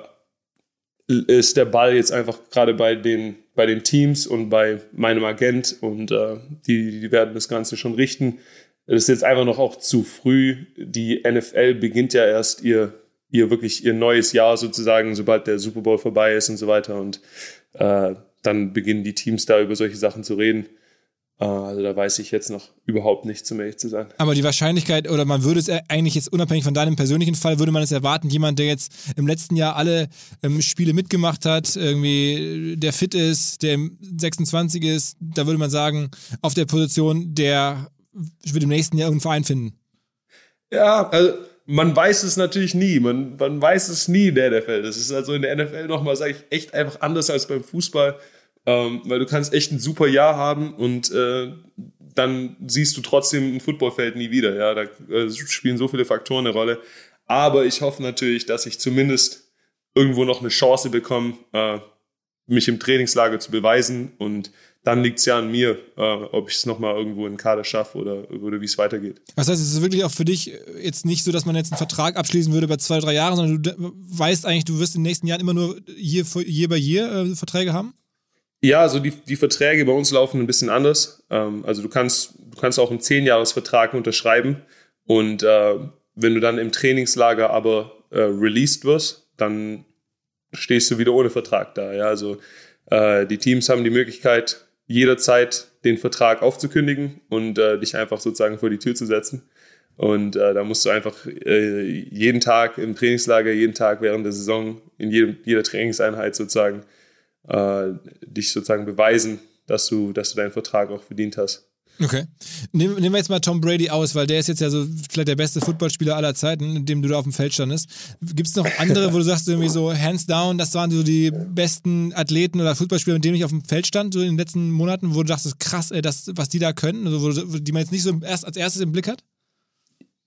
ist der Ball jetzt einfach gerade bei den, bei den Teams und bei meinem Agent und äh, die, die werden das Ganze schon richten. Es ist jetzt einfach noch auch zu früh. Die NFL beginnt ja erst ihr, ihr wirklich ihr neues Jahr sozusagen, sobald der Super Bowl vorbei ist und so weiter. Und äh, dann beginnen die Teams da über solche Sachen zu reden. Äh, also da weiß ich jetzt noch überhaupt nichts, um ehrlich zu sein. Aber die Wahrscheinlichkeit, oder man würde es eigentlich jetzt unabhängig von deinem persönlichen Fall, würde man es erwarten, jemand, der jetzt im letzten Jahr alle ähm, Spiele mitgemacht hat, irgendwie der fit ist, der 26 ist, da würde man sagen, auf der Position, der wird im nächsten Jahr irgendeinen Verein finden. Ja, also man weiß es natürlich nie. Man, man weiß es nie in der NFL. Das ist also in der NFL nochmal, sage ich, echt einfach anders als beim Fußball. Ähm, weil du kannst echt ein super Jahr haben und äh, dann siehst du trotzdem ein Footballfeld nie wieder. Ja, da äh, spielen so viele Faktoren eine Rolle. Aber ich hoffe natürlich, dass ich zumindest irgendwo noch eine Chance bekomme, äh, mich im Trainingslager zu beweisen und dann liegt es ja an mir, äh, ob ich es nochmal irgendwo in den Kader schaffe oder, oder wie es weitergeht. Das heißt, es ist wirklich auch für dich jetzt nicht so, dass man jetzt einen Vertrag abschließen würde bei zwei, drei Jahren, sondern du weißt eigentlich, du wirst in den nächsten Jahren immer nur hier, hier bei hier äh, Verträge haben? Ja, also die, die Verträge bei uns laufen ein bisschen anders. Ähm, also du kannst, du kannst auch einen Zehnjahresvertrag unterschreiben und äh, wenn du dann im Trainingslager aber äh, released wirst, dann stehst du wieder ohne Vertrag da. Ja, also äh, die Teams haben die Möglichkeit, jederzeit den Vertrag aufzukündigen und äh, dich einfach sozusagen vor die Tür zu setzen. Und äh, da musst du einfach äh, jeden Tag im Trainingslager, jeden Tag während der Saison, in jedem, jeder Trainingseinheit sozusagen, äh, dich sozusagen beweisen, dass du, dass du deinen Vertrag auch verdient hast. Okay. Nehmen, nehmen wir jetzt mal Tom Brady aus, weil der ist jetzt ja so vielleicht der beste Footballspieler aller Zeiten, in dem du da auf dem Feld standest. Gibt es noch andere, wo du sagst, irgendwie so hands down, das waren so die besten Athleten oder Footballspieler, mit denen ich auf dem Feld stand, so in den letzten Monaten, wo du dachtest, krass, ey, das, was die da können, also wo, die man jetzt nicht so erst als erstes im Blick hat?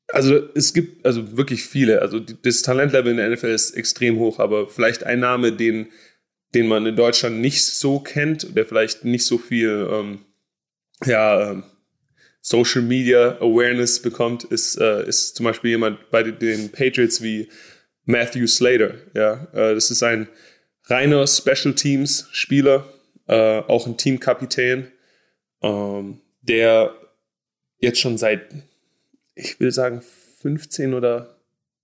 Also es gibt also wirklich viele. Also das Talentlevel in der NFL ist extrem hoch, aber vielleicht ein Name, den, den man in Deutschland nicht so kennt, der vielleicht nicht so viel ähm, ja, ähm, Social Media Awareness bekommt, ist, äh, ist zum Beispiel jemand bei den Patriots wie Matthew Slater. Ja, äh, das ist ein reiner Special Teams Spieler, äh, auch ein Teamkapitän, ähm, der jetzt schon seit, ich will sagen, 15 oder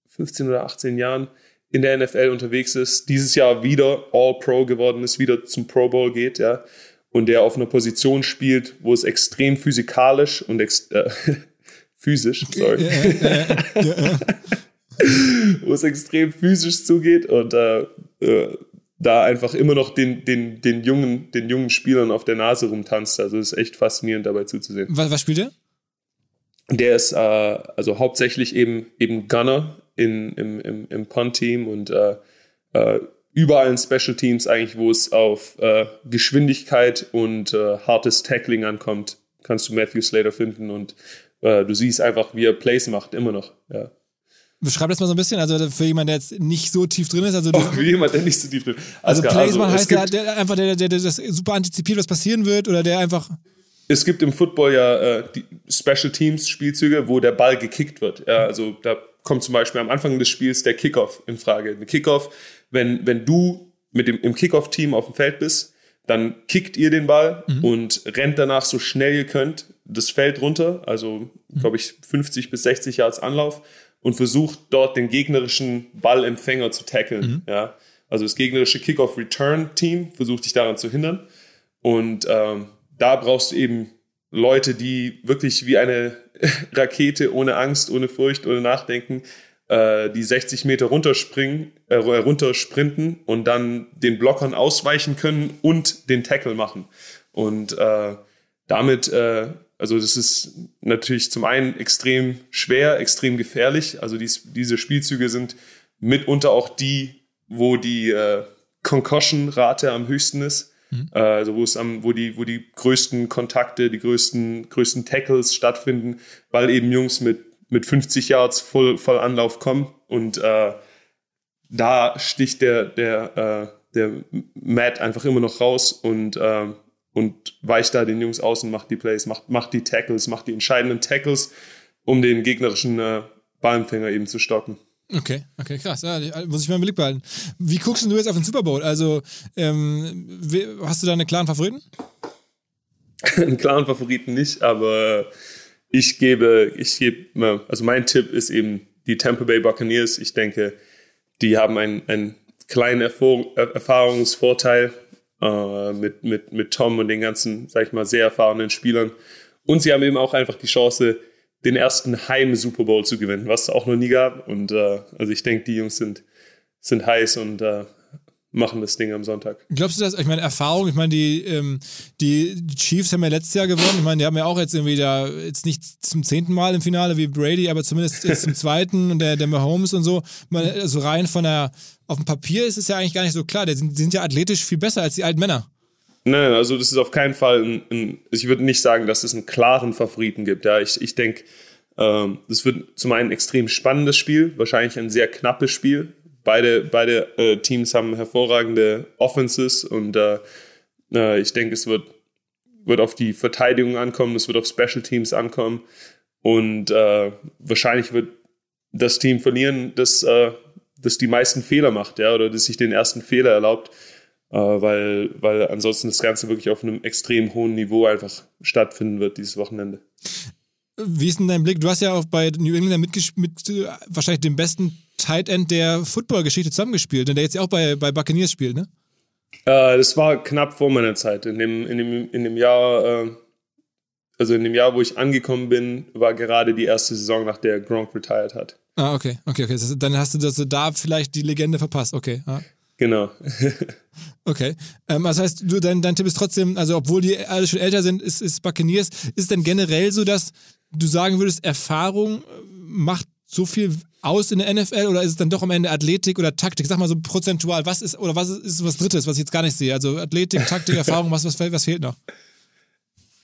15 oder 18 Jahren in der NFL unterwegs ist, dieses Jahr wieder All-Pro geworden ist, wieder zum Pro Bowl geht, ja und der auf einer Position spielt, wo es extrem physikalisch und ex äh, physisch, sorry, wo es extrem physisch zugeht und äh, äh, da einfach immer noch den, den, den, jungen, den jungen Spielern auf der Nase rumtanzt. Also es ist echt faszinierend dabei zuzusehen. Was, was spielt er? Der ist äh, also hauptsächlich eben, eben Gunner in, im, im, im Punt-Team und äh, äh, überall in Special Teams eigentlich, wo es auf äh, Geschwindigkeit und äh, hartes Tackling ankommt, kannst du Matthew Slater finden und äh, du siehst einfach, wie er Plays macht, immer noch. Ja. Beschreib das mal so ein bisschen, also für jemanden, der jetzt nicht so tief drin ist. Also oh, für jemanden, der nicht so tief drin ist. Also, also Plays also, heißt der, der, einfach der, der, der das super antizipiert, was passieren wird oder der einfach es gibt im Football ja äh, die Special Teams Spielzüge, wo der Ball gekickt wird. Ja, also da kommt zum Beispiel am Anfang des Spiels der Kickoff in Frage. Ein Kickoff wenn, wenn du mit dem, im Kickoff-Team auf dem Feld bist, dann kickt ihr den Ball mhm. und rennt danach so schnell ihr könnt das Feld runter, also mhm. glaube ich 50 bis 60 Yards Anlauf und versucht dort den gegnerischen Ballempfänger zu tackeln. Mhm. Ja? Also das gegnerische Kickoff-Return-Team versucht dich daran zu hindern und ähm, da brauchst du eben Leute, die wirklich wie eine Rakete ohne Angst, ohne Furcht, ohne Nachdenken äh, die 60 Meter runterspringen, äh, runtersprinten und dann den Blockern ausweichen können und den Tackle machen. Und äh, damit, äh, also das ist natürlich zum einen extrem schwer, extrem gefährlich. Also dies, diese Spielzüge sind mitunter auch die, wo die äh, Concussion-Rate am höchsten ist. Mhm. Äh, also wo es am, wo die, wo die größten Kontakte, die größten, größten Tackles stattfinden, weil eben Jungs mit mit 50 Yards voll, voll Anlauf kommen. Und äh, da sticht der, der, äh, der Matt einfach immer noch raus und, äh, und weicht da den Jungs aus und macht die Plays, macht, macht die Tackles, macht die entscheidenden Tackles, um den gegnerischen äh, Ballempfänger eben zu stoppen. Okay, okay, krass. Ja, muss ich mal im Blick behalten. Wie guckst du jetzt auf den Super Bowl? Also, ähm, hast du da einen klaren Favoriten? einen klaren Favoriten nicht, aber ich gebe, ich gebe, also mein Tipp ist eben die Tampa Bay Buccaneers. Ich denke, die haben einen, einen kleinen Erfahrungsvorteil äh, mit, mit, mit Tom und den ganzen, sag ich mal, sehr erfahrenen Spielern. Und sie haben eben auch einfach die Chance, den ersten Heim-Super Bowl zu gewinnen, was es auch noch nie gab. Und äh, also ich denke, die Jungs sind, sind heiß und äh, machen das Ding am Sonntag. Glaubst du das? Ich meine, Erfahrung, ich meine, die, ähm, die Chiefs haben ja letztes Jahr gewonnen. Ich meine, die haben ja auch jetzt irgendwie da, jetzt nicht zum zehnten Mal im Finale wie Brady, aber zumindest jetzt zum zweiten und der, der Mahomes und so. Also rein von der, auf dem Papier ist es ja eigentlich gar nicht so klar. Die sind, die sind ja athletisch viel besser als die alten Männer. Nein, also das ist auf keinen Fall ein, ein ich würde nicht sagen, dass es einen klaren Favoriten gibt. Ja, ich, ich denke, ähm, das wird zum einen ein extrem spannendes Spiel, wahrscheinlich ein sehr knappes Spiel beide, beide äh, Teams haben hervorragende Offenses und äh, äh, ich denke, es wird, wird auf die Verteidigung ankommen, es wird auf Special Teams ankommen und äh, wahrscheinlich wird das Team verlieren, das, äh, das die meisten Fehler macht, ja, oder das sich den ersten Fehler erlaubt, äh, weil, weil ansonsten das Ganze wirklich auf einem extrem hohen Niveau einfach stattfinden wird dieses Wochenende. Wie ist denn dein Blick? Du hast ja auch bei New England mit, mit wahrscheinlich dem besten Tight End der Football-Geschichte zusammengespielt, der jetzt ja auch bei, bei Buccaneers spielt, ne? Äh, das war knapp vor meiner Zeit. In dem, in dem, in dem Jahr, äh, also in dem Jahr, wo ich angekommen bin, war gerade die erste Saison, nach der Gronk retired hat. Ah, okay, okay, okay. Dann hast du das da vielleicht die Legende verpasst, okay. Ah. Genau. okay. Ähm, das heißt, du, dein, dein Tipp ist trotzdem, also obwohl die alle schon älter sind, ist, ist Buccaneers. Ist es denn generell so, dass du sagen würdest, Erfahrung macht so viel aus in der NFL oder ist es dann doch am Ende Athletik oder Taktik? Sag mal so prozentual, was ist oder was ist, ist was Drittes, was ich jetzt gar nicht sehe? Also Athletik, Taktik, Erfahrung, was, was, was fehlt noch?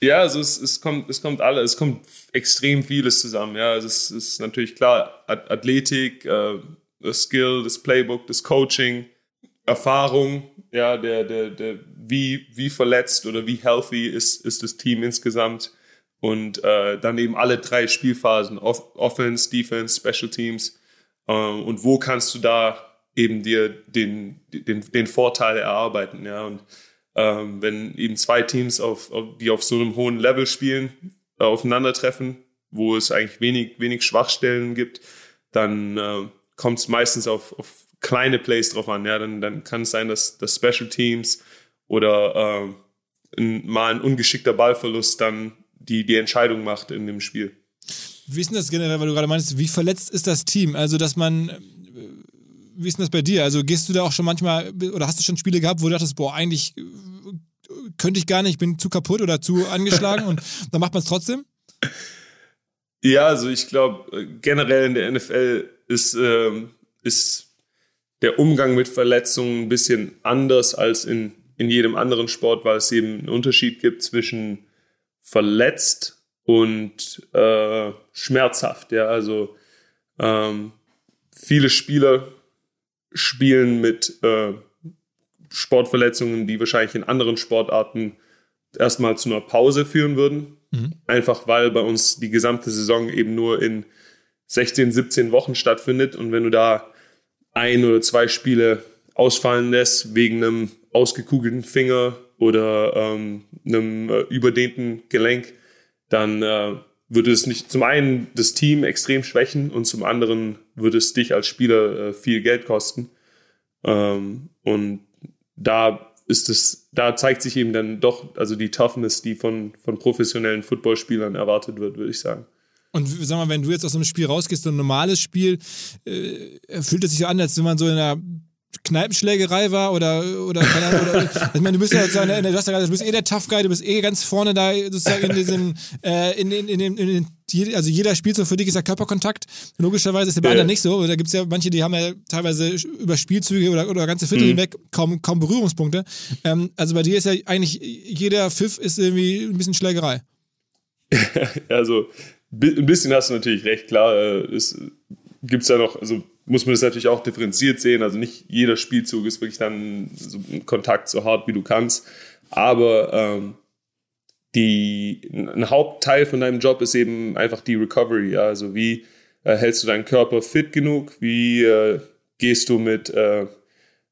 Ja, also es, es kommt, es kommt alle, es kommt extrem vieles zusammen. Ja, also es ist natürlich klar, Athletik, äh, das Skill, das Playbook, das Coaching, Erfahrung, ja, der, der, der, wie, wie verletzt oder wie healthy ist, ist das Team insgesamt. Und äh, dann eben alle drei Spielphasen, Off Offense, Defense, Special Teams. Äh, und wo kannst du da eben dir den, den, den Vorteil erarbeiten, ja. Und ähm, wenn eben zwei Teams, auf, auf, die auf so einem hohen Level spielen, äh, aufeinandertreffen, wo es eigentlich wenig, wenig Schwachstellen gibt, dann äh, kommt es meistens auf, auf kleine Plays drauf an. Ja, dann, dann kann es sein, dass, dass Special Teams oder äh, ein, mal ein ungeschickter Ballverlust dann die, die Entscheidung macht in dem Spiel. Wie ist denn das generell, weil du gerade meinst, wie verletzt ist das Team? Also, dass man, äh, wie ist denn das bei dir? Also, gehst du da auch schon manchmal, oder hast du schon Spiele gehabt, wo du dachtest, boah, eigentlich äh, könnte ich gar nicht, ich bin zu kaputt oder zu angeschlagen und dann macht man es trotzdem? Ja, also ich glaube, äh, generell in der NFL ist, ähm, ist der Umgang mit Verletzungen ein bisschen anders als in, in jedem anderen Sport, weil es eben einen Unterschied gibt zwischen verletzt und äh, schmerzhaft. Ja, also ähm, viele Spieler spielen mit äh, Sportverletzungen, die wahrscheinlich in anderen Sportarten erstmal zu einer Pause führen würden. Mhm. Einfach weil bei uns die gesamte Saison eben nur in 16, 17 Wochen stattfindet. Und wenn du da ein oder zwei Spiele ausfallen lässt wegen einem ausgekugelten Finger oder ähm, einem äh, überdehnten Gelenk, dann äh, würde es nicht zum einen das Team extrem schwächen und zum anderen würde es dich als Spieler äh, viel Geld kosten. Ähm, und da ist es, da zeigt sich eben dann doch, also die Toughness, die von, von professionellen Footballspielern erwartet wird, würde ich sagen. Und sag mal, wenn du jetzt aus einem Spiel rausgehst, so ein normales Spiel, äh, fühlt es sich so an, als wenn man so in einer Kneipenschlägerei war oder oder keine Ahnung, oder, ich meine, du bist ja sozusagen, du, hast ja du bist eh der Tough Guy, du bist eh ganz vorne da sozusagen in diesen äh, in, in, in, in, in also jeder spielt so für dich ist ja Körperkontakt. Logischerweise ist der bei anderen nicht so. Da gibt es ja manche, die haben ja teilweise über Spielzüge oder, oder ganze Viertel mhm. hinweg kaum, kaum Berührungspunkte. Ähm, also bei dir ist ja eigentlich jeder Pfiff ist irgendwie ein bisschen Schlägerei. also ein bisschen hast du natürlich recht, klar. Äh, es gibt es ja noch, also muss man das natürlich auch differenziert sehen. Also nicht jeder Spielzug ist wirklich dann so ein Kontakt so hart, wie du kannst. Aber ähm, die, ein Hauptteil von deinem Job ist eben einfach die Recovery. Ja? Also wie äh, hältst du deinen Körper fit genug? Wie äh, gehst du mit äh,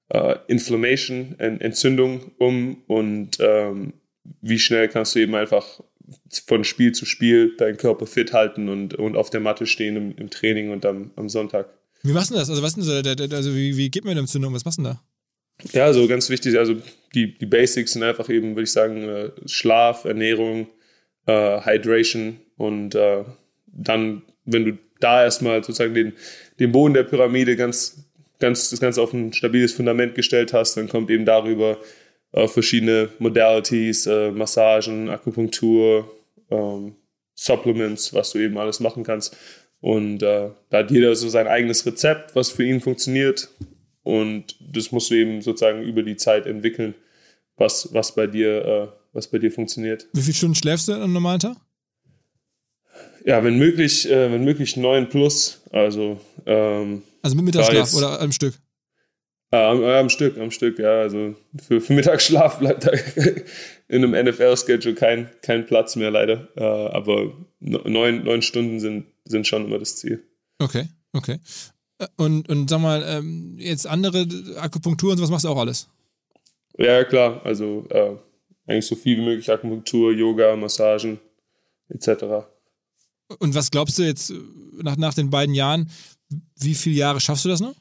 äh Inflammation, Entzündung um? Und ähm, wie schnell kannst du eben einfach von Spiel zu Spiel deinen Körper fit halten und, und auf der Matte stehen im, im Training und am, am Sonntag? Wie machst du das? Also, was denn so, also wie, wie geht man mit Entzündung? Was machst du da? Ja, so ganz wichtig, also die, die Basics sind einfach eben, würde ich sagen, äh, Schlaf, Ernährung, äh, Hydration und äh, dann, wenn du da erstmal sozusagen den, den Boden der Pyramide ganz, ganz, das Ganze auf ein stabiles Fundament gestellt hast, dann kommt eben darüber äh, verschiedene Modalities, äh, Massagen, Akupunktur, ähm, Supplements, was du eben alles machen kannst. Und äh, da hat jeder so sein eigenes Rezept, was für ihn funktioniert. Und das musst du eben sozusagen über die Zeit entwickeln, was, was, bei, dir, äh, was bei dir funktioniert. Wie viele Stunden schläfst du am normalen Tag? Ja, wenn möglich, äh, wenn möglich neun plus. Also, ähm, also mit Mittagsschlaf oder am Stück? Äh, am, am, Stück, am Stück, ja. Also für, für Mittagsschlaf bleibt da in einem NFL-Schedule kein, kein Platz mehr, leider. Äh, aber neun, neun Stunden sind sind schon immer das Ziel. Okay, okay. Äh, und, und sag mal, ähm, jetzt andere Akupunktur und sowas machst du auch alles? Ja, klar. Also äh, eigentlich so viel wie möglich Akupunktur, Yoga, Massagen etc. Und was glaubst du jetzt nach, nach den beiden Jahren, wie viele Jahre schaffst du das noch?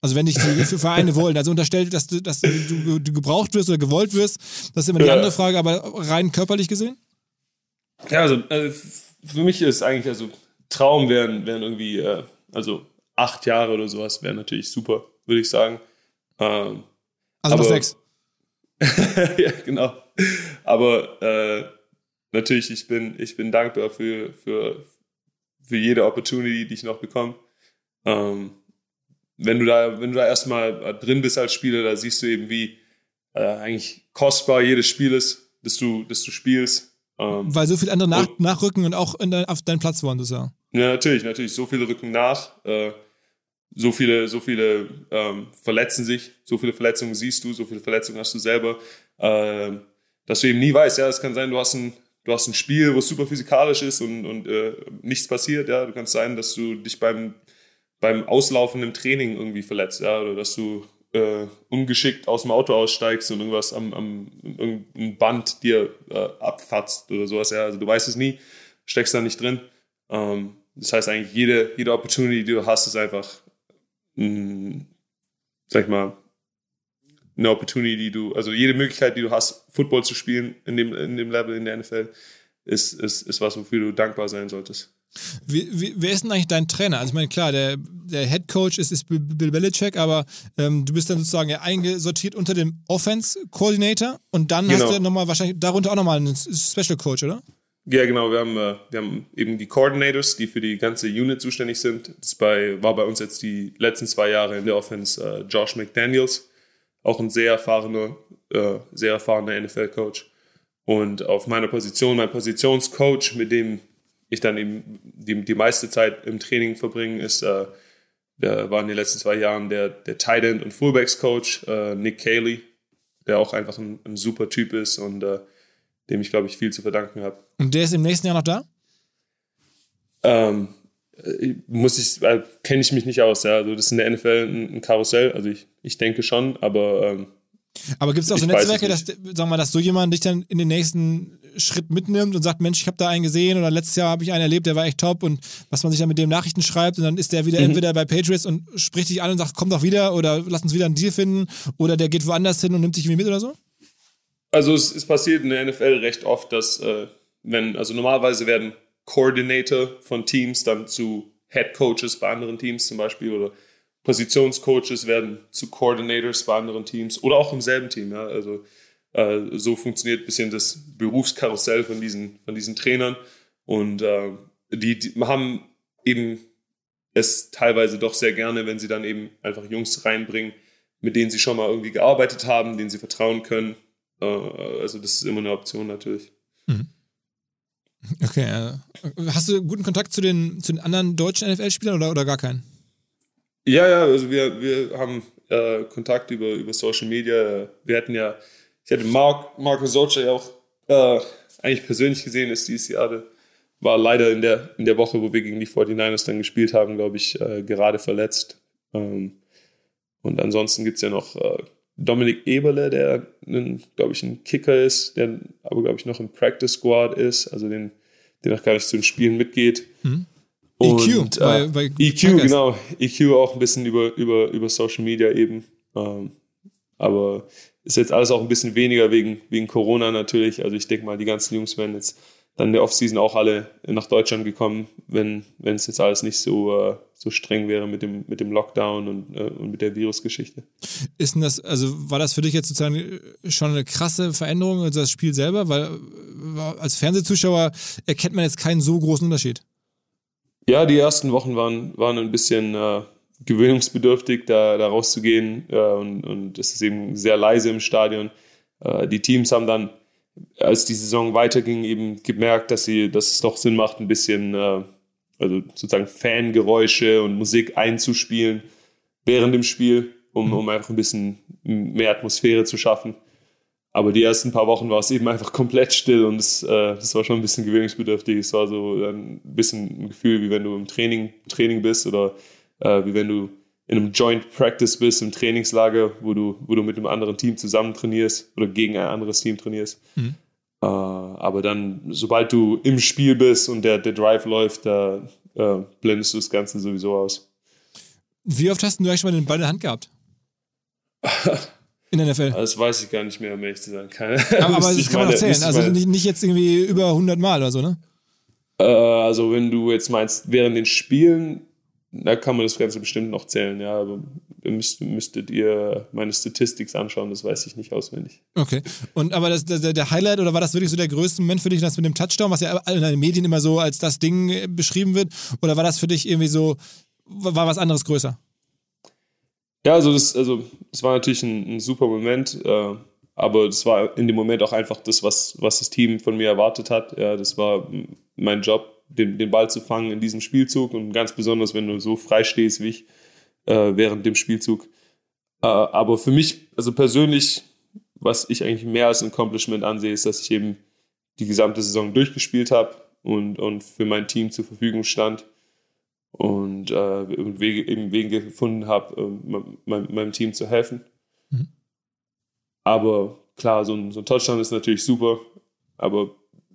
Also wenn dich die Vereine wollen, also unterstellt, dass du, dass du, du, gebraucht wirst oder gewollt wirst, das ist immer die ja. andere Frage, aber rein körperlich gesehen? Ja, also, also für mich ist eigentlich, also Traum wären, wären irgendwie, äh, also acht Jahre oder sowas wäre natürlich super, würde ich sagen. Ähm, Also noch sechs. ja, genau. Aber äh, natürlich, ich bin, ich bin dankbar für, für, für jede Opportunity, die ich noch bekomme. Ähm, wenn du da, wenn du da erstmal drin bist als Spieler, da siehst du eben, wie äh, eigentlich kostbar jedes Spiel ist, das du, das du spielst. Ähm, Weil so viele andere nach, und, nachrücken und auch dein, auf deinen Platz wollen, das ja. Ja, natürlich, natürlich. So viele rücken nach. Äh, so viele, so viele ähm, verletzen sich, so viele Verletzungen siehst du, so viele Verletzungen hast du selber, äh, dass du eben nie weißt, ja, es kann sein, du hast ein, du hast ein Spiel, wo es super physikalisch ist und, und äh, nichts passiert, ja, du kannst sein, dass du dich beim beim Auslaufen im Training irgendwie verletzt, ja, oder dass du äh, ungeschickt aus dem Auto aussteigst und irgendwas am, am irgendein Band dir äh, abfatzt oder sowas, ja, also du weißt es nie, steckst da nicht drin. Ähm, das heißt eigentlich, jede, jede Opportunity, die du hast, ist einfach, mh, mm, sag ich mal, eine Opportunity, die du, also jede Möglichkeit, die du hast, Football zu spielen in dem, in dem Level in der NFL, ist, ist, ist was, wofür du dankbar sein solltest. Wie, wie, wer ist denn eigentlich dein Trainer? Also ich meine, klar, der, der Head Coach ist, ist Bill Belichick, aber ähm, du bist dann sozusagen ja eingesortiert unter dem Offense Coordinator und dann genau. hast du nochmal wahrscheinlich darunter auch nochmal einen Special Coach, oder? Ja, genau. Wir haben, äh, wir haben eben die Coordinators, die für die ganze Unit zuständig sind. Das bei, war bei uns jetzt die letzten zwei Jahre in der Offense äh, Josh McDaniels, auch ein sehr erfahrener, äh, sehr erfahrener NFL-Coach. Und auf meiner Position, mein Positionscoach, mit dem ich dann eben die, die meiste Zeit im Training verbringe, ist, äh, der war in den letzten zwei Jahren der, der Tight End und Fullbacks Coach, äh, Nick Cayley, der auch einfach ein, ein super Typ ist und äh, dem ich, glaube ich, viel zu verdanken habe. Und der ist im nächsten Jahr noch da? Ähm, äh, muss ich, äh, kenne ich mich nicht aus, ja. Also das ist in der NFL ein, ein Karussell, also ich, ich denke schon, aber ähm, aber gibt es auch so Netzwerke, dass, sagen wir mal, dass so jemand dich dann in den nächsten Schritt mitnimmt und sagt, Mensch, ich habe da einen gesehen oder letztes Jahr habe ich einen erlebt, der war echt top und was man sich dann mit dem Nachrichten schreibt und dann ist der wieder mhm. entweder bei Patriots und spricht dich an und sagt, komm doch wieder oder lass uns wieder einen Deal finden oder der geht woanders hin und nimmt dich irgendwie mit oder so? Also es, es passiert in der NFL recht oft, dass äh, wenn, also normalerweise werden Coordinator von Teams dann zu Head Coaches bei anderen Teams zum Beispiel oder Positionscoaches werden zu Coordinators bei anderen Teams oder auch im selben Team. Ja? Also äh, so funktioniert ein bisschen das Berufskarussell von diesen, von diesen Trainern. Und äh, die, die haben eben es teilweise doch sehr gerne, wenn sie dann eben einfach Jungs reinbringen, mit denen sie schon mal irgendwie gearbeitet haben, denen sie vertrauen können. Äh, also das ist immer eine Option natürlich. Mhm. Okay. Äh, hast du guten Kontakt zu den, zu den anderen deutschen NFL-Spielern oder, oder gar keinen? Ja, ja, also wir, wir haben äh, Kontakt über, über Social Media. Wir hatten ja, ich hatte Mark, Marco Socha ja auch äh, eigentlich persönlich gesehen, ist dieses Jahr, war leider in der, in der Woche, wo wir gegen die 49ers dann gespielt haben, glaube ich, äh, gerade verletzt. Ähm, und ansonsten gibt es ja noch äh, Dominik Eberle, der, glaube ich, ein Kicker ist, der aber, glaube ich, noch im Practice Squad ist, also den, der noch gar nicht zu den Spielen mitgeht. Mhm. EQ, äh, bei, bei EQ, Podcast. genau. EQ auch ein bisschen über, über, über Social Media eben. Ähm, aber ist jetzt alles auch ein bisschen weniger wegen, wegen Corona natürlich. Also ich denke mal, die ganzen Jungs werden jetzt dann in der Offseason auch alle nach Deutschland gekommen, wenn, wenn es jetzt alles nicht so, äh, so streng wäre mit dem, mit dem Lockdown und, äh, und mit der Virusgeschichte. Ist denn das, also war das für dich jetzt sozusagen schon eine krasse Veränderung, also das Spiel selber? Weil äh, als Fernsehzuschauer erkennt man jetzt keinen so großen Unterschied. Ja, die ersten Wochen waren, waren ein bisschen äh, gewöhnungsbedürftig, da, da rauszugehen. Äh, und, und es ist eben sehr leise im Stadion. Äh, die Teams haben dann, als die Saison weiterging, eben gemerkt, dass, sie, dass es doch Sinn macht, ein bisschen, äh, also sozusagen Fangeräusche und Musik einzuspielen während dem Spiel, um, mhm. um einfach ein bisschen mehr Atmosphäre zu schaffen. Aber die ersten paar Wochen war es eben einfach komplett still und es, äh, das war schon ein bisschen gewöhnungsbedürftig. Es war so ein bisschen ein Gefühl, wie wenn du im Training, Training bist oder äh, wie wenn du in einem Joint Practice bist, im Trainingslager, wo du, wo du mit einem anderen Team zusammen trainierst oder gegen ein anderes Team trainierst. Mhm. Äh, aber dann, sobald du im Spiel bist und der, der Drive läuft, da äh, blendest du das Ganze sowieso aus. Wie oft hast du eigentlich schon mal den Ball in der Hand gehabt? In der NFL? Das weiß ich gar nicht mehr, um ehrlich zu sein. Keine, aber, aber das kann man doch zählen. Also nicht, nicht jetzt irgendwie über 100 Mal oder so, ne? Äh, also wenn du jetzt meinst, während den Spielen, da kann man das Ganze bestimmt noch zählen, ja, aber müsst, müsstet ihr meine Statistics anschauen, das weiß ich nicht auswendig. Okay. Und aber das, der, der Highlight oder war das wirklich so der größte Moment für dich, das mit dem Touchdown, was ja in den Medien immer so als das Ding beschrieben wird? Oder war das für dich irgendwie so, war was anderes größer? Ja, also das, also das war natürlich ein, ein super Moment, äh, aber das war in dem Moment auch einfach das, was, was das Team von mir erwartet hat. Ja, das war mein Job, den, den Ball zu fangen in diesem Spielzug und ganz besonders, wenn du so frei stehst wie ich äh, während dem Spielzug. Äh, aber für mich, also persönlich, was ich eigentlich mehr als ein Accomplishment ansehe, ist, dass ich eben die gesamte Saison durchgespielt habe und, und für mein Team zur Verfügung stand und äh, Wege, eben Wege gefunden habe, äh, mein, meinem Team zu helfen. Mhm. Aber klar, so ein, so ein Touchdown ist natürlich super, aber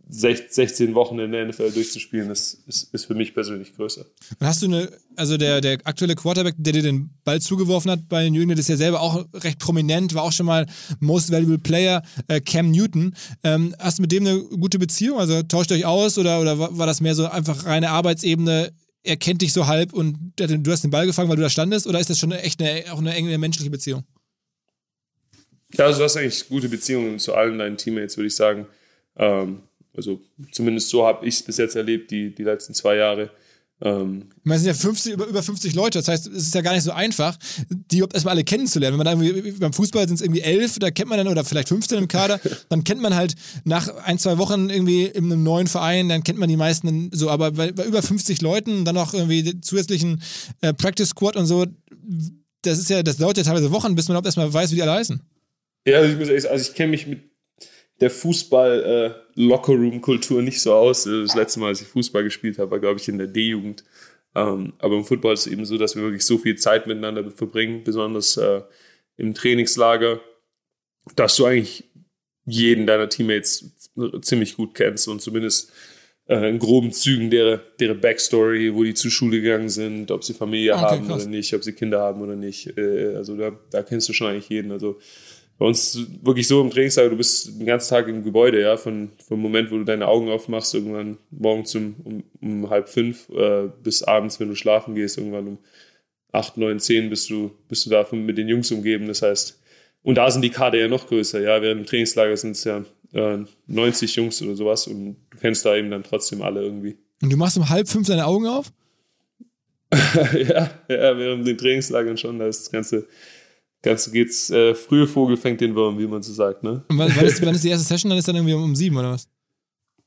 16 Wochen in der NFL durchzuspielen, ist, ist, ist für mich persönlich größer. Und hast du eine, also der, der aktuelle Quarterback, der dir den Ball zugeworfen hat bei den Jüngern, ist ja selber auch recht prominent, war auch schon mal Most Valuable Player, äh, Cam Newton. Ähm, hast du mit dem eine gute Beziehung? Also tauscht euch aus oder, oder war das mehr so einfach reine Arbeitsebene? Er kennt dich so halb und du hast den Ball gefangen, weil du da standest? Oder ist das schon echt eine, auch eine enge menschliche Beziehung? Ja, also du hast eigentlich gute Beziehungen zu allen deinen Teammates, würde ich sagen. Ähm, also zumindest so habe ich es bis jetzt erlebt, die, die letzten zwei Jahre. Ähm, es sind ja 50, über, über 50 Leute, das heißt, es ist ja gar nicht so einfach, die erstmal alle kennenzulernen. Wenn man irgendwie, beim Fußball sind es irgendwie elf, da kennt man dann, oder vielleicht 15 im Kader, dann kennt man halt nach ein, zwei Wochen irgendwie in einem neuen Verein, dann kennt man die meisten so, aber bei, bei über 50 Leuten, dann noch irgendwie zusätzlichen äh, Practice Squad und so, das ist ja, das dauert ja teilweise Wochen, bis man überhaupt erstmal weiß, wie die alle heißen. Ja, also ich muss ehrlich sagen, also ich kenne mich mit der Fußball-Lockerroom-Kultur äh, nicht so aus. Das letzte Mal, als ich Fußball gespielt habe, war, glaube ich, in der D-Jugend. Ähm, aber im Football ist es eben so, dass wir wirklich so viel Zeit miteinander verbringen, besonders äh, im Trainingslager, dass du eigentlich jeden deiner Teammates ziemlich gut kennst und zumindest äh, in groben Zügen deren, deren Backstory, wo die zur Schule gegangen sind, ob sie Familie okay, haben krass. oder nicht, ob sie Kinder haben oder nicht. Äh, also da, da kennst du schon eigentlich jeden. Also bei uns wirklich so im Trainingslager, du bist den ganzen Tag im Gebäude, ja, von, vom Moment, wo du deine Augen aufmachst, irgendwann morgens um, um, um halb fünf äh, bis abends, wenn du schlafen gehst, irgendwann um acht, neun, zehn bist du, bist du davon mit den Jungs umgeben. Das heißt, und da sind die Kader ja noch größer, ja, während im Trainingslager sind es ja äh, 90 Jungs oder sowas und du kennst da eben dann trotzdem alle irgendwie. Und du machst um halb fünf deine Augen auf? ja, ja, während den Trainingslagern schon, da ist das ganze Ganze geht's, äh, frühe Vogel fängt den Wurm, wie man so sagt, ne? Und wann, ist, wann ist die erste Session? Dann ist dann irgendwie um, um sieben oder was?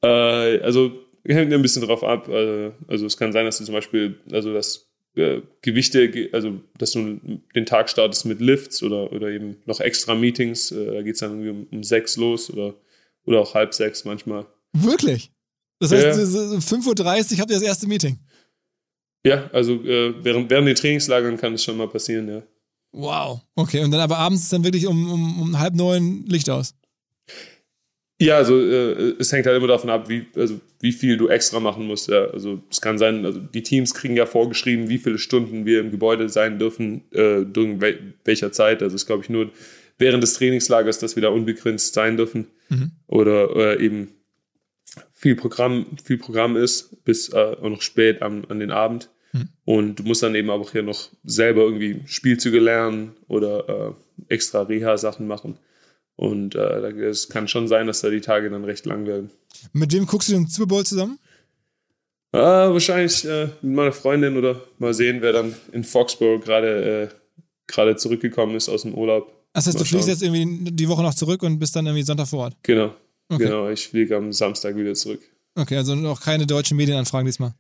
Äh, also hängt ein bisschen drauf ab. Also, also es kann sein, dass du zum Beispiel, also das äh, Gewichte, also dass du den Tag startest mit Lifts oder, oder eben noch extra Meetings. Äh, da geht es dann irgendwie um, um sechs los oder, oder auch halb sechs manchmal. Wirklich? Das heißt, ja. 5.30 Uhr habt ihr das erste Meeting? Ja, also äh, während, während den Trainingslagern kann es schon mal passieren, ja. Wow. Okay, und dann aber abends ist dann wirklich um, um, um halb neun Licht aus. Ja, also äh, es hängt halt immer davon ab, wie, also, wie viel du extra machen musst. Ja. Also es kann sein, also die Teams kriegen ja vorgeschrieben, wie viele Stunden wir im Gebäude sein dürfen, äh, durch wel welcher Zeit. Also es ist, glaube ich, nur während des Trainingslagers, dass wir da unbegrenzt sein dürfen. Mhm. Oder äh, eben viel Programm, viel Programm ist, bis äh, auch noch spät an, an den Abend. Hm. Und du musst dann eben auch hier noch selber irgendwie Spielzüge lernen oder äh, extra Reha-Sachen machen. Und äh, es kann schon sein, dass da die Tage dann recht lang werden. Mit wem guckst du den Super Bowl zusammen? Äh, wahrscheinlich äh, mit meiner Freundin oder mal sehen, wer dann in Foxborough gerade äh, gerade zurückgekommen ist aus dem Urlaub. Das heißt, mal du fliegst jetzt irgendwie die Woche noch zurück und bist dann irgendwie Sonntag vor Ort? Genau. Okay. Genau, ich fliege am Samstag wieder zurück. Okay, also noch keine deutschen Medienanfragen diesmal.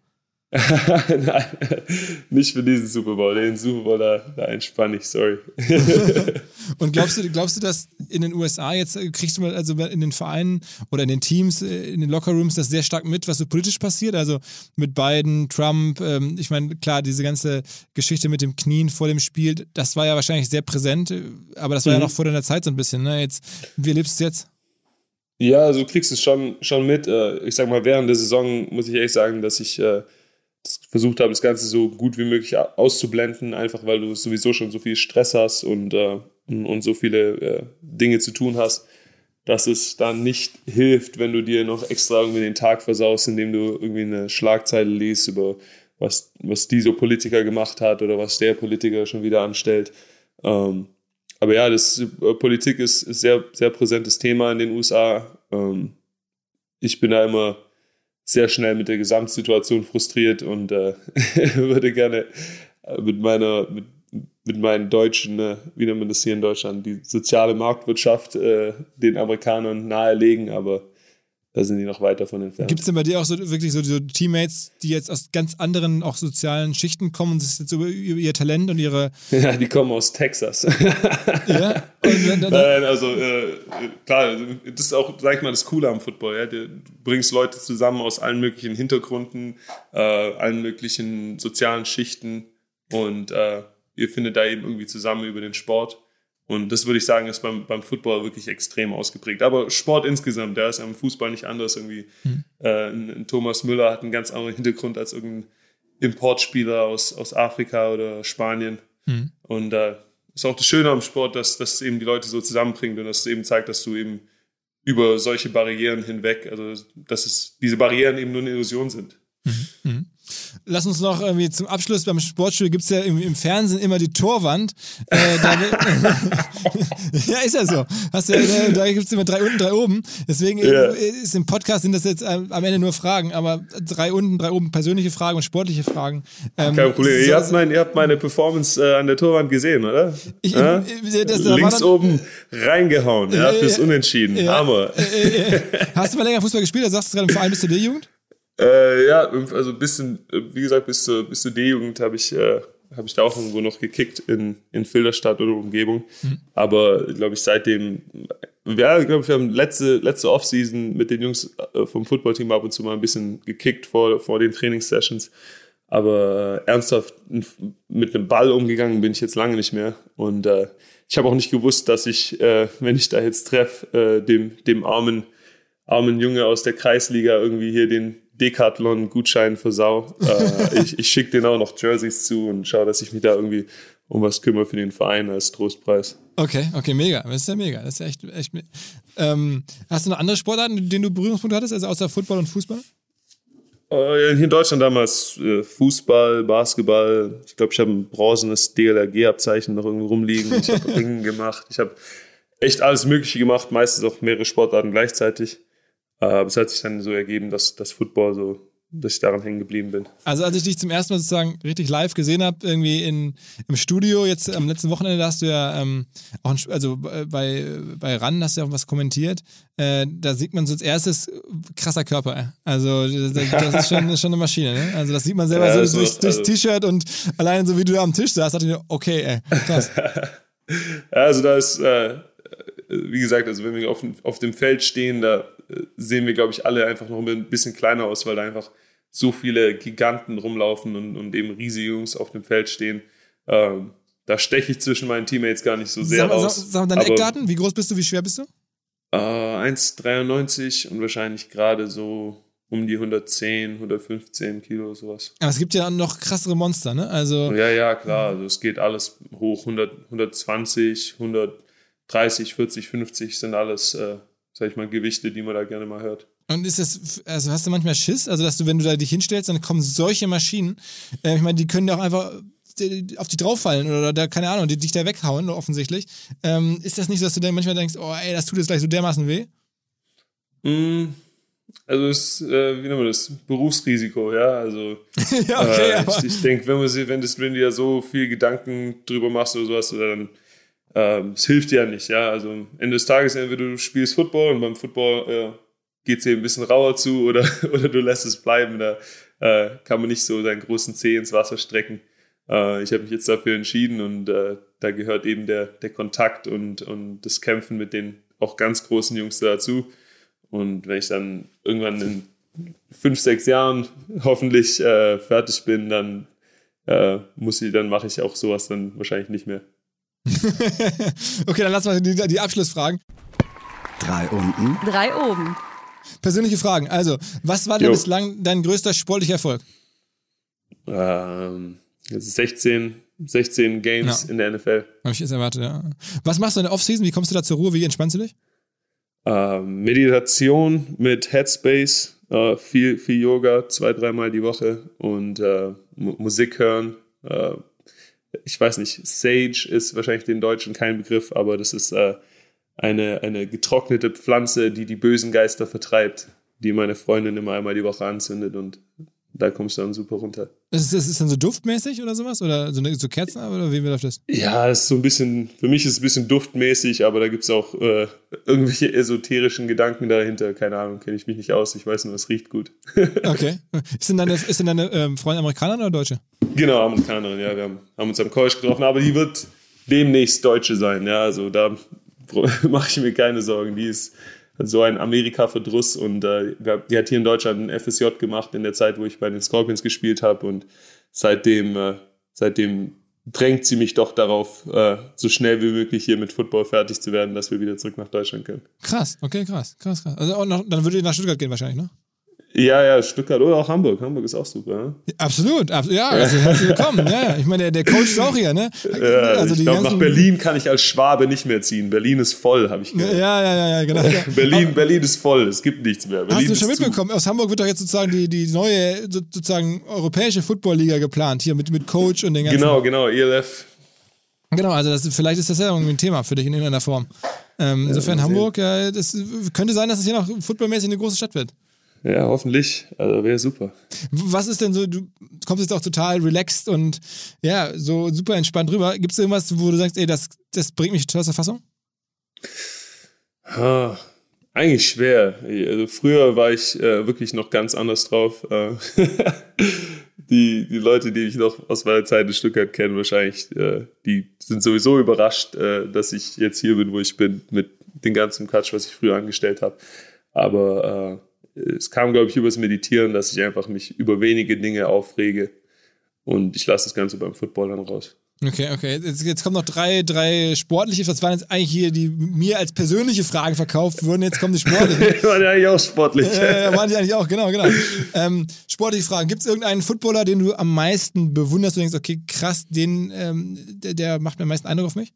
Nein, nicht für diesen Super Bowl. Den Super Bowl, da, da entspanne ich, sorry. Und glaubst du, glaubst du, dass in den USA jetzt äh, kriegst du mal, also in den Vereinen oder in den Teams, äh, in den Lockerrooms das sehr stark mit, was so politisch passiert? Also mit Biden, Trump, ähm, ich meine, klar, diese ganze Geschichte mit dem Knien vor dem Spiel, das war ja wahrscheinlich sehr präsent, äh, aber das war mhm. ja noch vor deiner Zeit so ein bisschen. Ne? Jetzt, wie erlebst du es jetzt? Ja, also du kriegst es schon, schon mit. Ich sag mal, während der Saison muss ich ehrlich sagen, dass ich versucht habe, das Ganze so gut wie möglich auszublenden, einfach weil du sowieso schon so viel Stress hast und, äh, und so viele äh, Dinge zu tun hast, dass es dann nicht hilft, wenn du dir noch extra irgendwie den Tag versaust, indem du irgendwie eine Schlagzeile liest über was, was dieser Politiker gemacht hat oder was der Politiker schon wieder anstellt. Ähm, aber ja, das äh, Politik ist, ist sehr, sehr präsentes Thema in den USA. Ähm, ich bin da immer sehr schnell mit der Gesamtsituation frustriert und äh, würde gerne mit meiner, mit, mit meinen Deutschen, äh, wie nennt man das hier in Deutschland, die soziale Marktwirtschaft äh, den Amerikanern nahelegen, aber da sind die noch weit davon entfernt. Gibt es denn bei dir auch so wirklich so, so, Teammates, die jetzt aus ganz anderen auch sozialen Schichten kommen und sich jetzt über, über ihr Talent und ihre. Ja, die kommen aus Texas. ja? Und, dann, Nein, also äh, klar, das ist auch, sag ich mal, das Coole am Football. Ja? Du bringst Leute zusammen aus allen möglichen Hintergründen, äh, allen möglichen sozialen Schichten und äh, ihr findet da eben irgendwie zusammen über den Sport. Und das würde ich sagen, ist beim, beim Football wirklich extrem ausgeprägt. Aber Sport insgesamt, der ist am Fußball nicht anders. Irgendwie mhm. äh, ein, Thomas Müller hat einen ganz anderen Hintergrund als irgendein Importspieler aus, aus Afrika oder Spanien. Mhm. Und äh, ist auch das Schöne am Sport, dass, dass es eben die Leute so zusammenbringt und dass es eben zeigt, dass du eben über solche Barrieren hinweg, also dass es diese Barrieren eben nur eine Illusion sind. Mhm. Lass uns noch irgendwie zum Abschluss beim Sportstudio gibt es ja im, im, Fernsehen immer die Torwand. Äh, ja, ist ja so. Hast ja, da, da gibt es immer drei unten, drei oben. Deswegen ja. ist im Podcast sind das jetzt am Ende nur Fragen, aber drei unten, drei oben persönliche Fragen und sportliche Fragen. Ähm, Kein Problem. So, ihr, habt mein, ihr habt meine Performance äh, an der Torwand gesehen, oder? Ich, ja? das, Links dann, oben reingehauen, ja, fürs Unentschieden. Hammer. Hast du mal länger Fußball gespielt? Da sagst du gerade im Verein bist du D-Jugend? Äh, ja, also ein bisschen, äh, wie gesagt, bis zur, bis zur D-Jugend habe ich, äh, hab ich da auch irgendwo noch gekickt in, in Filderstadt oder Umgebung. Mhm. Aber glaube ich, seitdem, ja, glaube ich, wir haben letzte, letzte Offseason mit den Jungs äh, vom Footballteam ab und zu mal ein bisschen gekickt vor, vor den Trainingssessions. Aber äh, ernsthaft mit einem Ball umgegangen bin ich jetzt lange nicht mehr. Und äh, ich habe auch nicht gewusst, dass ich, äh, wenn ich da jetzt treffe, dem, dem armen, armen Junge aus der Kreisliga irgendwie hier den, Decathlon-Gutschein für Sau. Äh, ich ich schicke denen auch noch Jerseys zu und schaue, dass ich mich da irgendwie um was kümmere für den Verein als Trostpreis. Okay, okay, mega. Das ist ja mega. Das ist ja echt, echt. Ähm, hast du noch andere Sportarten, denen du Berührungspunkte hattest, also außer Football und Fußball? Äh, hier in Deutschland damals äh, Fußball, Basketball. Ich glaube, ich habe ein bronzenes DLRG-Abzeichen noch irgendwo rumliegen. Ich habe Ringen gemacht. Ich habe echt alles Mögliche gemacht, meistens auch mehrere Sportarten gleichzeitig. Aber es hat sich dann so ergeben, dass das Football so, dass ich daran hängen geblieben bin. Also als ich dich zum ersten Mal sozusagen richtig live gesehen habe, irgendwie in, im Studio, jetzt am letzten Wochenende, da hast du ja ähm, auch, ein, also bei, bei RAN hast du ja auch was kommentiert, äh, da sieht man so als erstes krasser Körper. Also das, das ist schon, schon eine Maschine, ne? Also das sieht man selber ja, so durchs, durchs also, T-Shirt und alleine so wie du da am Tisch saßt, dachte ich mir, okay, ey, krass. also da ist, äh, wie gesagt, also wenn wir auf, auf dem Feld stehen, da sehen wir, glaube ich, alle einfach noch ein bisschen kleiner aus, weil da einfach so viele Giganten rumlaufen und, und eben riesige Jungs auf dem Feld stehen. Ähm, da steche ich zwischen meinen Teammates gar nicht so sehr sag, raus. Sag, sag deine Aber, Eckdaten, wie groß bist du, wie schwer bist du? Äh, 1,93 und wahrscheinlich gerade so um die 110, 115 Kilo, sowas. Aber es gibt ja noch krassere Monster, ne? Also, ja, ja, klar. Also es geht alles hoch. 100, 120, 130, 40, 50 sind alles äh, sag ich mal, Gewichte, die man da gerne mal hört. Und ist das, also hast du manchmal Schiss, also dass du, wenn du da dich hinstellst, dann kommen solche Maschinen, äh, ich meine, die können ja auch einfach auf dich drauffallen oder da, keine Ahnung, die dich da weghauen, offensichtlich. Ähm, ist das nicht so, dass du dann manchmal denkst, oh ey, das tut jetzt gleich so dermaßen weh? Mm, also es ist, äh, wie nennt man das, Berufsrisiko, ja, also ja, okay, äh, ich, ich denke, wenn, man, wenn, wenn du ja so viel Gedanken drüber machst oder sowas, dann es hilft ja nicht, ja. Also am Ende des Tages, entweder du spielst Football und beim Football äh, geht es dir ein bisschen rauer zu oder, oder du lässt es bleiben. Da äh, kann man nicht so seinen großen Zeh ins Wasser strecken. Äh, ich habe mich jetzt dafür entschieden und äh, da gehört eben der, der Kontakt und, und das Kämpfen mit den auch ganz großen Jungs dazu. Und wenn ich dann irgendwann in fünf, sechs Jahren hoffentlich äh, fertig bin, dann äh, muss ich, dann mache ich auch sowas dann wahrscheinlich nicht mehr. okay, dann lassen wir die, die Abschlussfragen. Drei unten. Drei oben. Persönliche Fragen. Also, was war denn bislang dein größter sportlicher Erfolg? Ähm, 16, 16 Games ja. in der NFL. Habe ich jetzt erwartet, ja. Was machst du in der Offseason? Wie kommst du da zur Ruhe? Wie entspannst du dich? Ähm, Meditation mit Headspace Äh, viel, viel Yoga, zwei, dreimal die Woche und äh, Musik hören. Äh, ich weiß nicht, Sage ist wahrscheinlich den Deutschen kein Begriff, aber das ist äh, eine, eine getrocknete Pflanze, die die bösen Geister vertreibt, die meine Freundin immer einmal die Woche anzündet und da kommst du dann super runter. Ist das ist dann so duftmäßig oder sowas? Oder so, eine, so Kerzen oder wie läuft das? Ja, ist so ein bisschen, für mich ist es ein bisschen duftmäßig, aber da gibt es auch äh, irgendwelche esoterischen Gedanken dahinter. Keine Ahnung, kenne ich mich nicht aus. Ich weiß nur, es riecht gut. okay. Ist denn deine, ist denn deine ähm, Freundin Amerikanerin oder Deutsche? Genau, Amerikanerin, ja. Wir haben, haben uns am College getroffen, aber die wird demnächst Deutsche sein. Ja, also da mache ich mir keine Sorgen. Die ist so ein Amerika-Verdruss und äh, die hat hier in Deutschland ein FSJ gemacht in der Zeit, wo ich bei den Scorpions gespielt habe und seitdem, äh, seitdem drängt sie mich doch darauf, äh, so schnell wie möglich hier mit Football fertig zu werden, dass wir wieder zurück nach Deutschland können. Krass, okay, krass, krass, krass. Also nach, dann würdet ihr nach Stuttgart gehen wahrscheinlich, ne? Ja, ja, Stuttgart oder auch Hamburg. Hamburg ist auch super. Ne? Absolut, ab, ja, also herzlich willkommen. ja. Ich meine, der, der Coach ist auch hier, ne? Also ich glaube, nach Berlin kann ich als Schwabe nicht mehr ziehen. Berlin ist voll, habe ich gehört. Ja, ja, ja, ja genau. Ja. Berlin, Aber, Berlin ist voll, es gibt nichts mehr. Berlin hast du schon mitbekommen? Zu. Aus Hamburg wird doch jetzt sozusagen die, die neue, sozusagen europäische Footballliga geplant, hier mit, mit Coach und den ganzen. Genau, genau, ELF. Genau, also das, vielleicht ist das ja irgendwie ein Thema für dich in irgendeiner Form. Ähm, insofern ja, Hamburg, ja, das könnte sein, dass es hier noch footballmäßig eine große Stadt wird. Ja, hoffentlich. Also wäre super. Was ist denn so, du kommst jetzt auch total relaxed und ja, so super entspannt rüber. Gibt es irgendwas, wo du sagst, ey, das, das bringt mich total aus der Fassung? Ah, eigentlich schwer. Also früher war ich äh, wirklich noch ganz anders drauf. Äh, die, die Leute, die mich noch aus meiner Zeit in Stuttgart kennen, wahrscheinlich, äh, die sind sowieso überrascht, äh, dass ich jetzt hier bin, wo ich bin, mit dem ganzen Quatsch, was ich früher angestellt habe. Aber äh, es kam, glaube ich, übers Meditieren, dass ich einfach mich über wenige Dinge aufrege und ich lasse das Ganze beim Football dann raus. Okay, okay. Jetzt, jetzt kommen noch drei, drei sportliche. Das waren jetzt eigentlich hier, die mir als persönliche Fragen verkauft wurden. Jetzt kommen die sportlichen. waren ja eigentlich auch sportlich. Äh, waren die eigentlich auch, genau, genau. Ähm, sportliche Fragen. Gibt es irgendeinen Footballer, den du am meisten bewunderst und denkst, okay, krass, den, ähm, der, der macht mir am meisten Eindruck auf mich?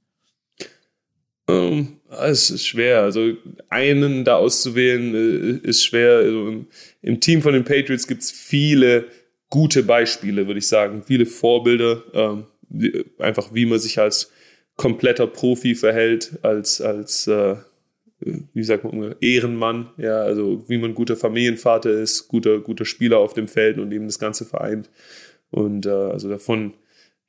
Ähm, es ist schwer. Also einen da auszuwählen äh, ist schwer. Also Im Team von den Patriots gibt es viele gute Beispiele, würde ich sagen. Viele Vorbilder. Ähm, einfach wie man sich als kompletter Profi verhält, als, als äh, wie sagt man, Ehrenmann, ja, also wie man guter Familienvater ist, guter, guter Spieler auf dem Feld und eben das Ganze vereint. Und äh, also davon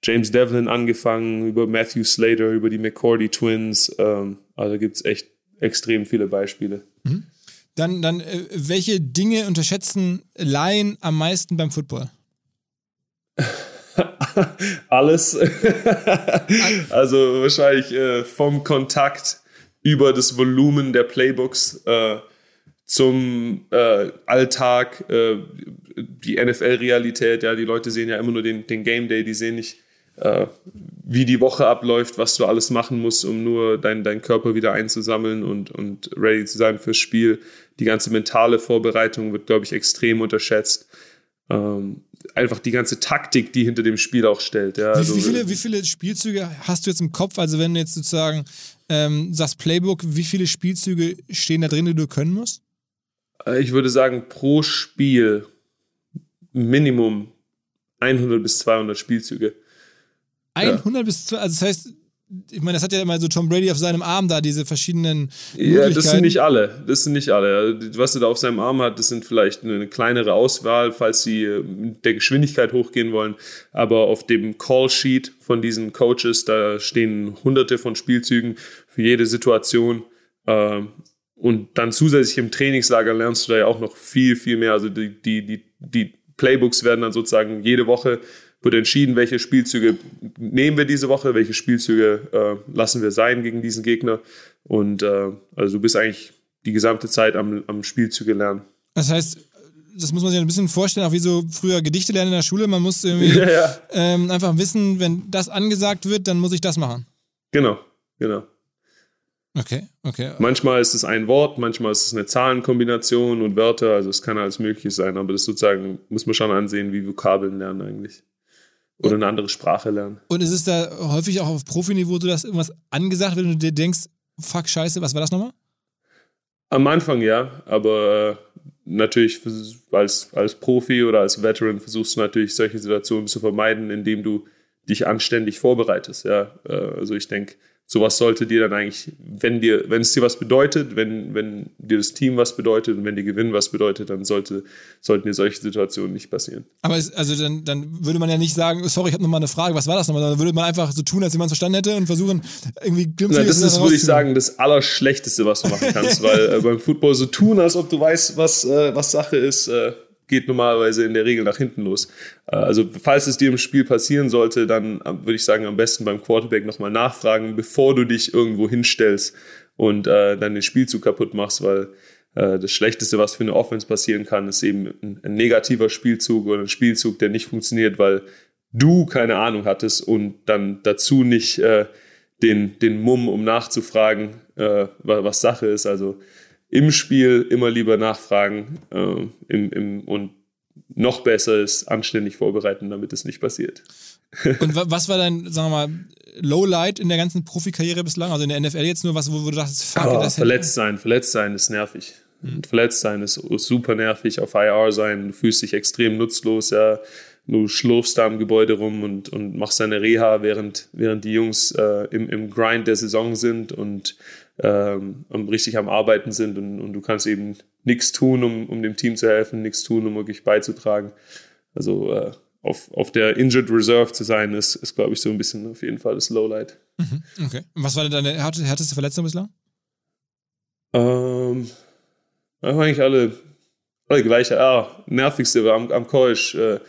James Devlin angefangen, über Matthew Slater, über die McCordy Twins. Ähm, also gibt es echt extrem viele Beispiele. Mhm. Dann, dann äh, welche Dinge unterschätzen Laien am meisten beim Football? Alles. also wahrscheinlich äh, vom Kontakt über das Volumen der Playbooks äh, zum äh, Alltag, äh, die NFL-Realität. Ja, die Leute sehen ja immer nur den, den Game Day, die sehen nicht äh, wie die Woche abläuft, was du alles machen musst, um nur deinen dein Körper wieder einzusammeln und, und ready zu sein fürs Spiel. Die ganze mentale Vorbereitung wird, glaube ich, extrem unterschätzt. Ähm, einfach die ganze Taktik, die hinter dem Spiel auch stellt. Ja, also, wie, viele, wie viele Spielzüge hast du jetzt im Kopf? Also wenn du jetzt sozusagen ähm, sagst Playbook, wie viele Spielzüge stehen da drin, die du können musst? Äh, ich würde sagen, pro Spiel Minimum 100 bis 200 Spielzüge. 100 ja. bis 200, also das heißt, ich meine, das hat ja immer so Tom Brady auf seinem Arm da, diese verschiedenen. Ja, das sind nicht alle. Das sind nicht alle. Was er da auf seinem Arm hat, das sind vielleicht eine kleinere Auswahl, falls sie mit der Geschwindigkeit hochgehen wollen. Aber auf dem Call-Sheet von diesen Coaches, da stehen hunderte von Spielzügen für jede Situation. Ähm, und dann zusätzlich im Trainingslager lernst du da ja auch noch viel, viel mehr. Also die, die, die, die Playbooks werden dann sozusagen jede Woche wird entschieden, welche Spielzüge nehmen wir diese Woche, welche Spielzüge äh, lassen wir sein gegen diesen Gegner. Und äh, also du bist eigentlich die gesamte Zeit am, am Spielzüge lernen. Das heißt, das muss man sich ein bisschen vorstellen, auch wie so früher Gedichte lernen in der Schule. Man muss irgendwie ja, ja. Ähm, einfach wissen, wenn das angesagt wird, dann muss ich das machen. Genau, genau. Okay, okay. Manchmal ist es ein Wort, manchmal ist es eine Zahlenkombination und Wörter, also es kann alles Mögliche sein, aber das sozusagen muss man schon ansehen, wie Vokabeln lernen eigentlich. Oder eine andere Sprache lernen. Und ist es da häufig auch auf Profiniveau so, dass irgendwas angesagt wird und du dir denkst, fuck, scheiße, was war das nochmal? Am Anfang ja, aber äh, natürlich als, als Profi oder als Veteran versuchst du natürlich solche Situationen zu vermeiden, indem du dich anständig vorbereitest. Ja, äh, also ich denke, sowas sollte dir dann eigentlich, wenn dir, wenn es dir was bedeutet, wenn, wenn dir das Team was bedeutet und wenn dir Gewinn was bedeutet, dann sollte, sollten dir solche Situationen nicht passieren. Aber es, also dann, dann würde man ja nicht sagen, sorry, ich habe nochmal eine Frage, was war das nochmal? Dann würde man einfach so tun, als jemand es verstanden hätte und versuchen, irgendwie glimpflich Na, Das ist, würde ich sagen, das Allerschlechteste, was du machen kannst, weil äh, beim Football so tun, als ob du weißt, was, äh, was Sache ist, äh, geht normalerweise in der Regel nach hinten los. Äh, also falls es dir im Spiel passieren sollte, dann äh, würde ich sagen, am besten beim Quarterback nochmal nachfragen, bevor du dich irgendwo hinstellst und äh, dann den Spielzug kaputt machst, weil äh, das Schlechteste, was für eine Offense passieren kann, ist eben ein, ein, negativer Spielzug oder ein Spielzug, der nicht funktioniert, weil du keine Ahnung hattest und dann dazu nicht äh, den, den Mumm, um nachzufragen, äh, was Sache ist. Also im Spiel immer lieber nachfragen äh, im, im, und noch besser ist anständig vorbereiten, damit es nicht passiert. Und was war dein, sagen wir mal, Lowlight in der ganzen Profikarriere bislang? Also in der NFL jetzt nur was, wo, wo du dachtest, fuck, oh, das Verletzt sein, verletzt sein ist nervig. Mhm. Verletzt sein ist super nervig, auf IR sein, du fühlst dich extrem nutzlos, ja. Du schlurfst da im Gebäude rum und, und machst deine Reha, während, während die Jungs äh, im, im Grind der Saison sind und ähm, richtig am Arbeiten sind und, und du kannst eben nichts tun, um, um dem Team zu helfen, nichts tun, um wirklich beizutragen. Also äh, auf, auf der Injured Reserve zu sein, ist, ist glaube ich, so ein bisschen auf jeden Fall das Lowlight. Mhm, okay. Und was war denn deine härteste Verletzung bislang? Ähm, eigentlich alle, alle gleiche. Ah, nervigste war am, am Keusch. Äh,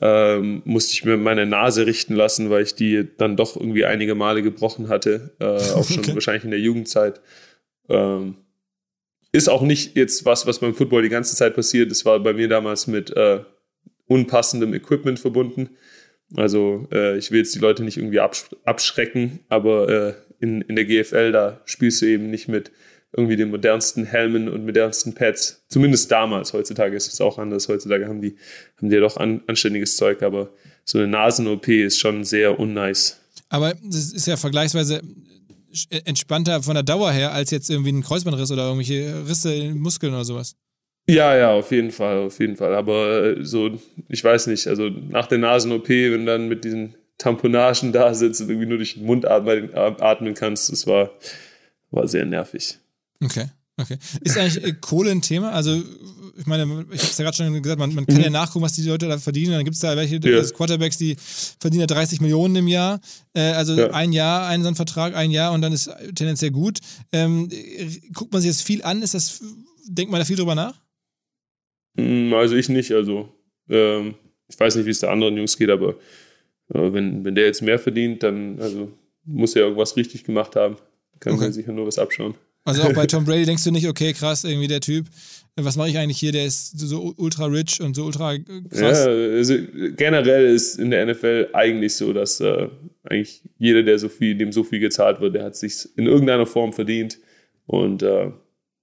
ähm, musste ich mir meine Nase richten lassen, weil ich die dann doch irgendwie einige Male gebrochen hatte, äh, auch schon okay. wahrscheinlich in der Jugendzeit. Ähm, ist auch nicht jetzt was, was beim Football die ganze Zeit passiert. Es war bei mir damals mit äh, unpassendem Equipment verbunden. Also äh, ich will jetzt die Leute nicht irgendwie absch abschrecken, aber äh, in, in der GFL, da spielst du eben nicht mit irgendwie den modernsten Helmen und modernsten Pads. Zumindest damals. Heutzutage ist es auch anders. Heutzutage haben die, haben die ja doch an, anständiges Zeug, aber so eine Nasen-OP ist schon sehr unnice. Aber das ist ja vergleichsweise entspannter von der Dauer her als jetzt irgendwie ein Kreuzbandriss oder irgendwelche Risse in Muskeln oder sowas. Ja, ja, auf jeden Fall, auf jeden Fall. Aber äh, so, ich weiß nicht, also nach der Nasen-OP, wenn du dann mit diesen Tamponagen da sitzt und irgendwie nur durch den Mund atmen, atmen kannst, das war, war sehr nervig. Okay, okay. Ist eigentlich äh, Kohle ein Thema? Also, ich meine, ich habe es ja gerade schon gesagt, man, man kann mhm. ja nachgucken, was die Leute da verdienen. Dann gibt es da welche ja. Quarterbacks, die verdienen ja 30 Millionen im Jahr. Äh, also ja. ein Jahr, einen so Vertrag, ein Jahr und dann ist tendenziell gut. Ähm, guckt man sich das viel an? Ist das, denkt man da viel drüber nach? Mm, also ich nicht. Also ähm, ich weiß nicht, wie es der anderen Jungs geht, aber äh, wenn, wenn der jetzt mehr verdient, dann also, muss er irgendwas richtig gemacht haben. Kann okay. man sicher nur was abschauen. Also auch bei Tom Brady denkst du nicht, okay, krass, irgendwie der Typ, was mache ich eigentlich hier? Der ist so ultra rich und so ultra krass. Ja, also generell ist in der NFL eigentlich so, dass äh, eigentlich jeder, der so viel, dem so viel gezahlt wird, der hat sich in irgendeiner Form verdient. Und äh,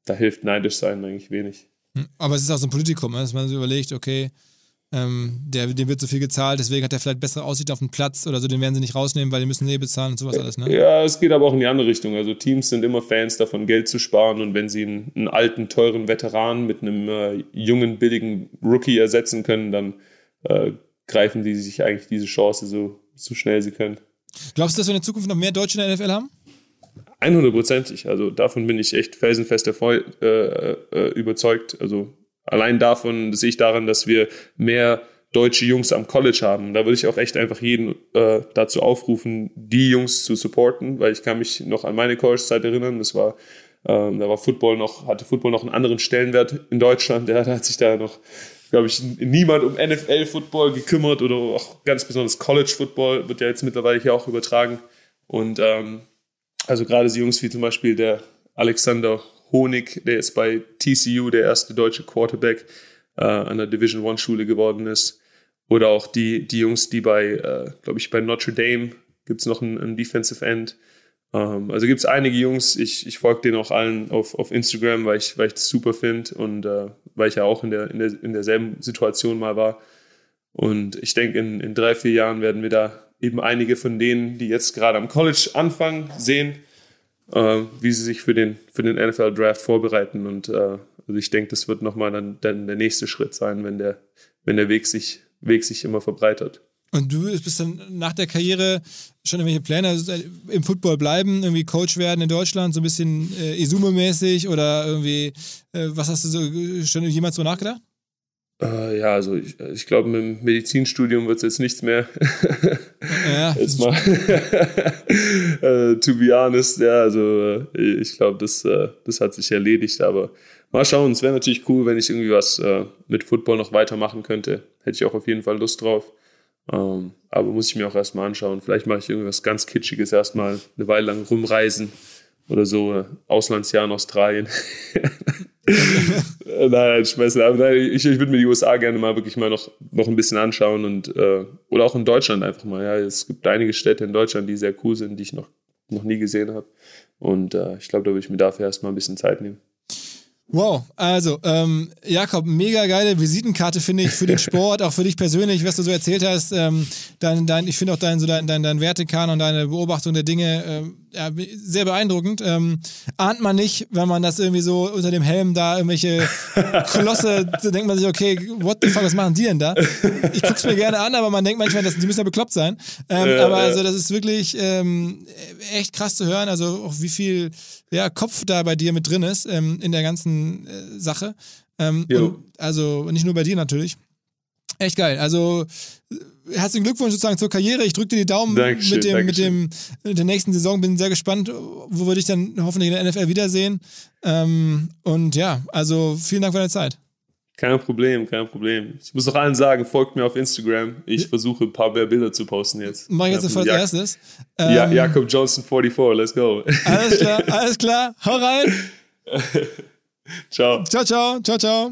da hilft neidisch sein eigentlich wenig. Hm, aber es ist auch so ein Politikum, ne, dass man so überlegt, okay, ähm, der, dem wird so viel gezahlt, deswegen hat er vielleicht bessere Aussicht auf den Platz oder so, den werden sie nicht rausnehmen, weil die müssen eh bezahlen und sowas alles, ne? Ja, es geht aber auch in die andere Richtung. Also Teams sind immer Fans davon, Geld zu sparen und wenn sie einen, einen alten, teuren Veteran mit einem äh, jungen, billigen Rookie ersetzen können, dann äh, greifen die sich eigentlich diese Chance so, so schnell sie können. Glaubst du, dass wir in der Zukunft noch mehr Deutsche in der NFL haben? 100%ig. Also davon bin ich echt felsenfest erfreut, äh, äh, überzeugt. Also Allein davon sehe ich daran, dass wir mehr deutsche Jungs am College haben. Da würde ich auch echt einfach jeden äh, dazu aufrufen, die Jungs zu supporten, weil ich kann mich noch an meine College-Zeit erinnern. Das war, ähm, da war Football noch, hatte Football noch einen anderen Stellenwert in Deutschland. Ja, da hat sich da noch, glaube ich, niemand um NFL-Football gekümmert oder auch ganz besonders College-Football wird ja jetzt mittlerweile hier auch übertragen. Und ähm, also gerade die Jungs wie zum Beispiel der Alexander Honig, der ist bei TCU der erste deutsche Quarterback äh, an der Division One Schule geworden ist. Oder auch die, die Jungs, die bei, äh, glaube ich, bei Notre Dame gibt es noch einen, einen, Defensive End. Ähm, also gibt es einige Jungs, ich, ich folge denen auch allen auf, auf Instagram, weil ich, weil ich das super finde und äh, weil ich ja auch in, der, in, der, in derselben Situation mal war. Und ich denke, in, in drei, vier Jahren werden wir da eben einige von denen, die jetzt gerade am College anfangen, sehen äh, wie sie sich für den, für den NFL-Draft vorbereiten und äh, Also ich denke, das wird nochmal dann, dann der nächste Schritt sein, wenn der, wenn der Weg sich, Weg sich immer verbreitert. Und du bist dann nach der Karriere schon irgendwelche Pläne also im Football bleiben, irgendwie Coach werden in Deutschland, so ein bisschen äh, Isume-mäßig oder irgendwie, äh, was hast du so schon jemals so nachgedacht? Äh, ja, also ich, ich glaube, mit dem Medizinstudium wird es jetzt nichts mehr. ja. jetzt mal, äh, to be honest, ja, also äh, ich glaube, das, äh, das hat sich erledigt, aber mal schauen, es wäre natürlich cool, wenn ich irgendwie was äh, mit Football noch weitermachen könnte. Hätte ich auch auf jeden Fall Lust drauf. Ähm, aber muss ich mir auch erstmal anschauen. Vielleicht mache ich irgendwas ganz Kitschiges erstmal eine Weile lang rumreisen oder so. Auslandsjahr in Australien. Nein, schmeißen. Aber nein, ich, ich würde mir die USA gerne mal wirklich mal noch, noch ein bisschen anschauen und äh, oder auch in Deutschland einfach mal. Ja, es gibt einige Städte in Deutschland, die sehr cool sind, die ich noch, noch nie gesehen habe. Und äh, ich glaube, da würde ich mir dafür erstmal ein bisschen Zeit nehmen. Wow, also ähm, Jakob, mega geile Visitenkarte finde ich für den Sport, auch für dich persönlich, was du so erzählt hast. Ähm, dein, dein, ich finde auch dein, so dein, dein, dein Wertekanon und deine Beobachtung der Dinge ähm, ja, sehr beeindruckend. Ähm, ahnt man nicht, wenn man das irgendwie so unter dem Helm da irgendwelche Kolosse, da denkt man sich, okay, what the fuck, was machen die denn da? Ich guck's mir gerne an, aber man denkt manchmal, dass, die müssen ja bekloppt sein. Ähm, ja, aber ja. also das ist wirklich ähm, echt krass zu hören, also auch wie viel ja, Kopf da bei dir mit drin ist ähm, in der ganzen äh, Sache. Ähm, also nicht nur bei dir natürlich. Echt geil. Also herzlichen Glückwunsch sozusagen zur Karriere. Ich drücke dir die Daumen Dankeschön, mit, dem, mit, dem, mit der nächsten Saison. Bin sehr gespannt, wo wir dich dann hoffentlich in der NFL wiedersehen. Ähm, und ja, also vielen Dank für deine Zeit. Kein Problem, kein Problem. Ich muss noch allen sagen, folgt mir auf Instagram. Ich versuche ein paar mehr Bilder zu posten jetzt. Mach ich jetzt sofort als erstes. Ja, ähm, Jakob Johnson 44, let's go. Alles klar, alles klar. Hau rein. ciao. Ciao, ciao, ciao, ciao.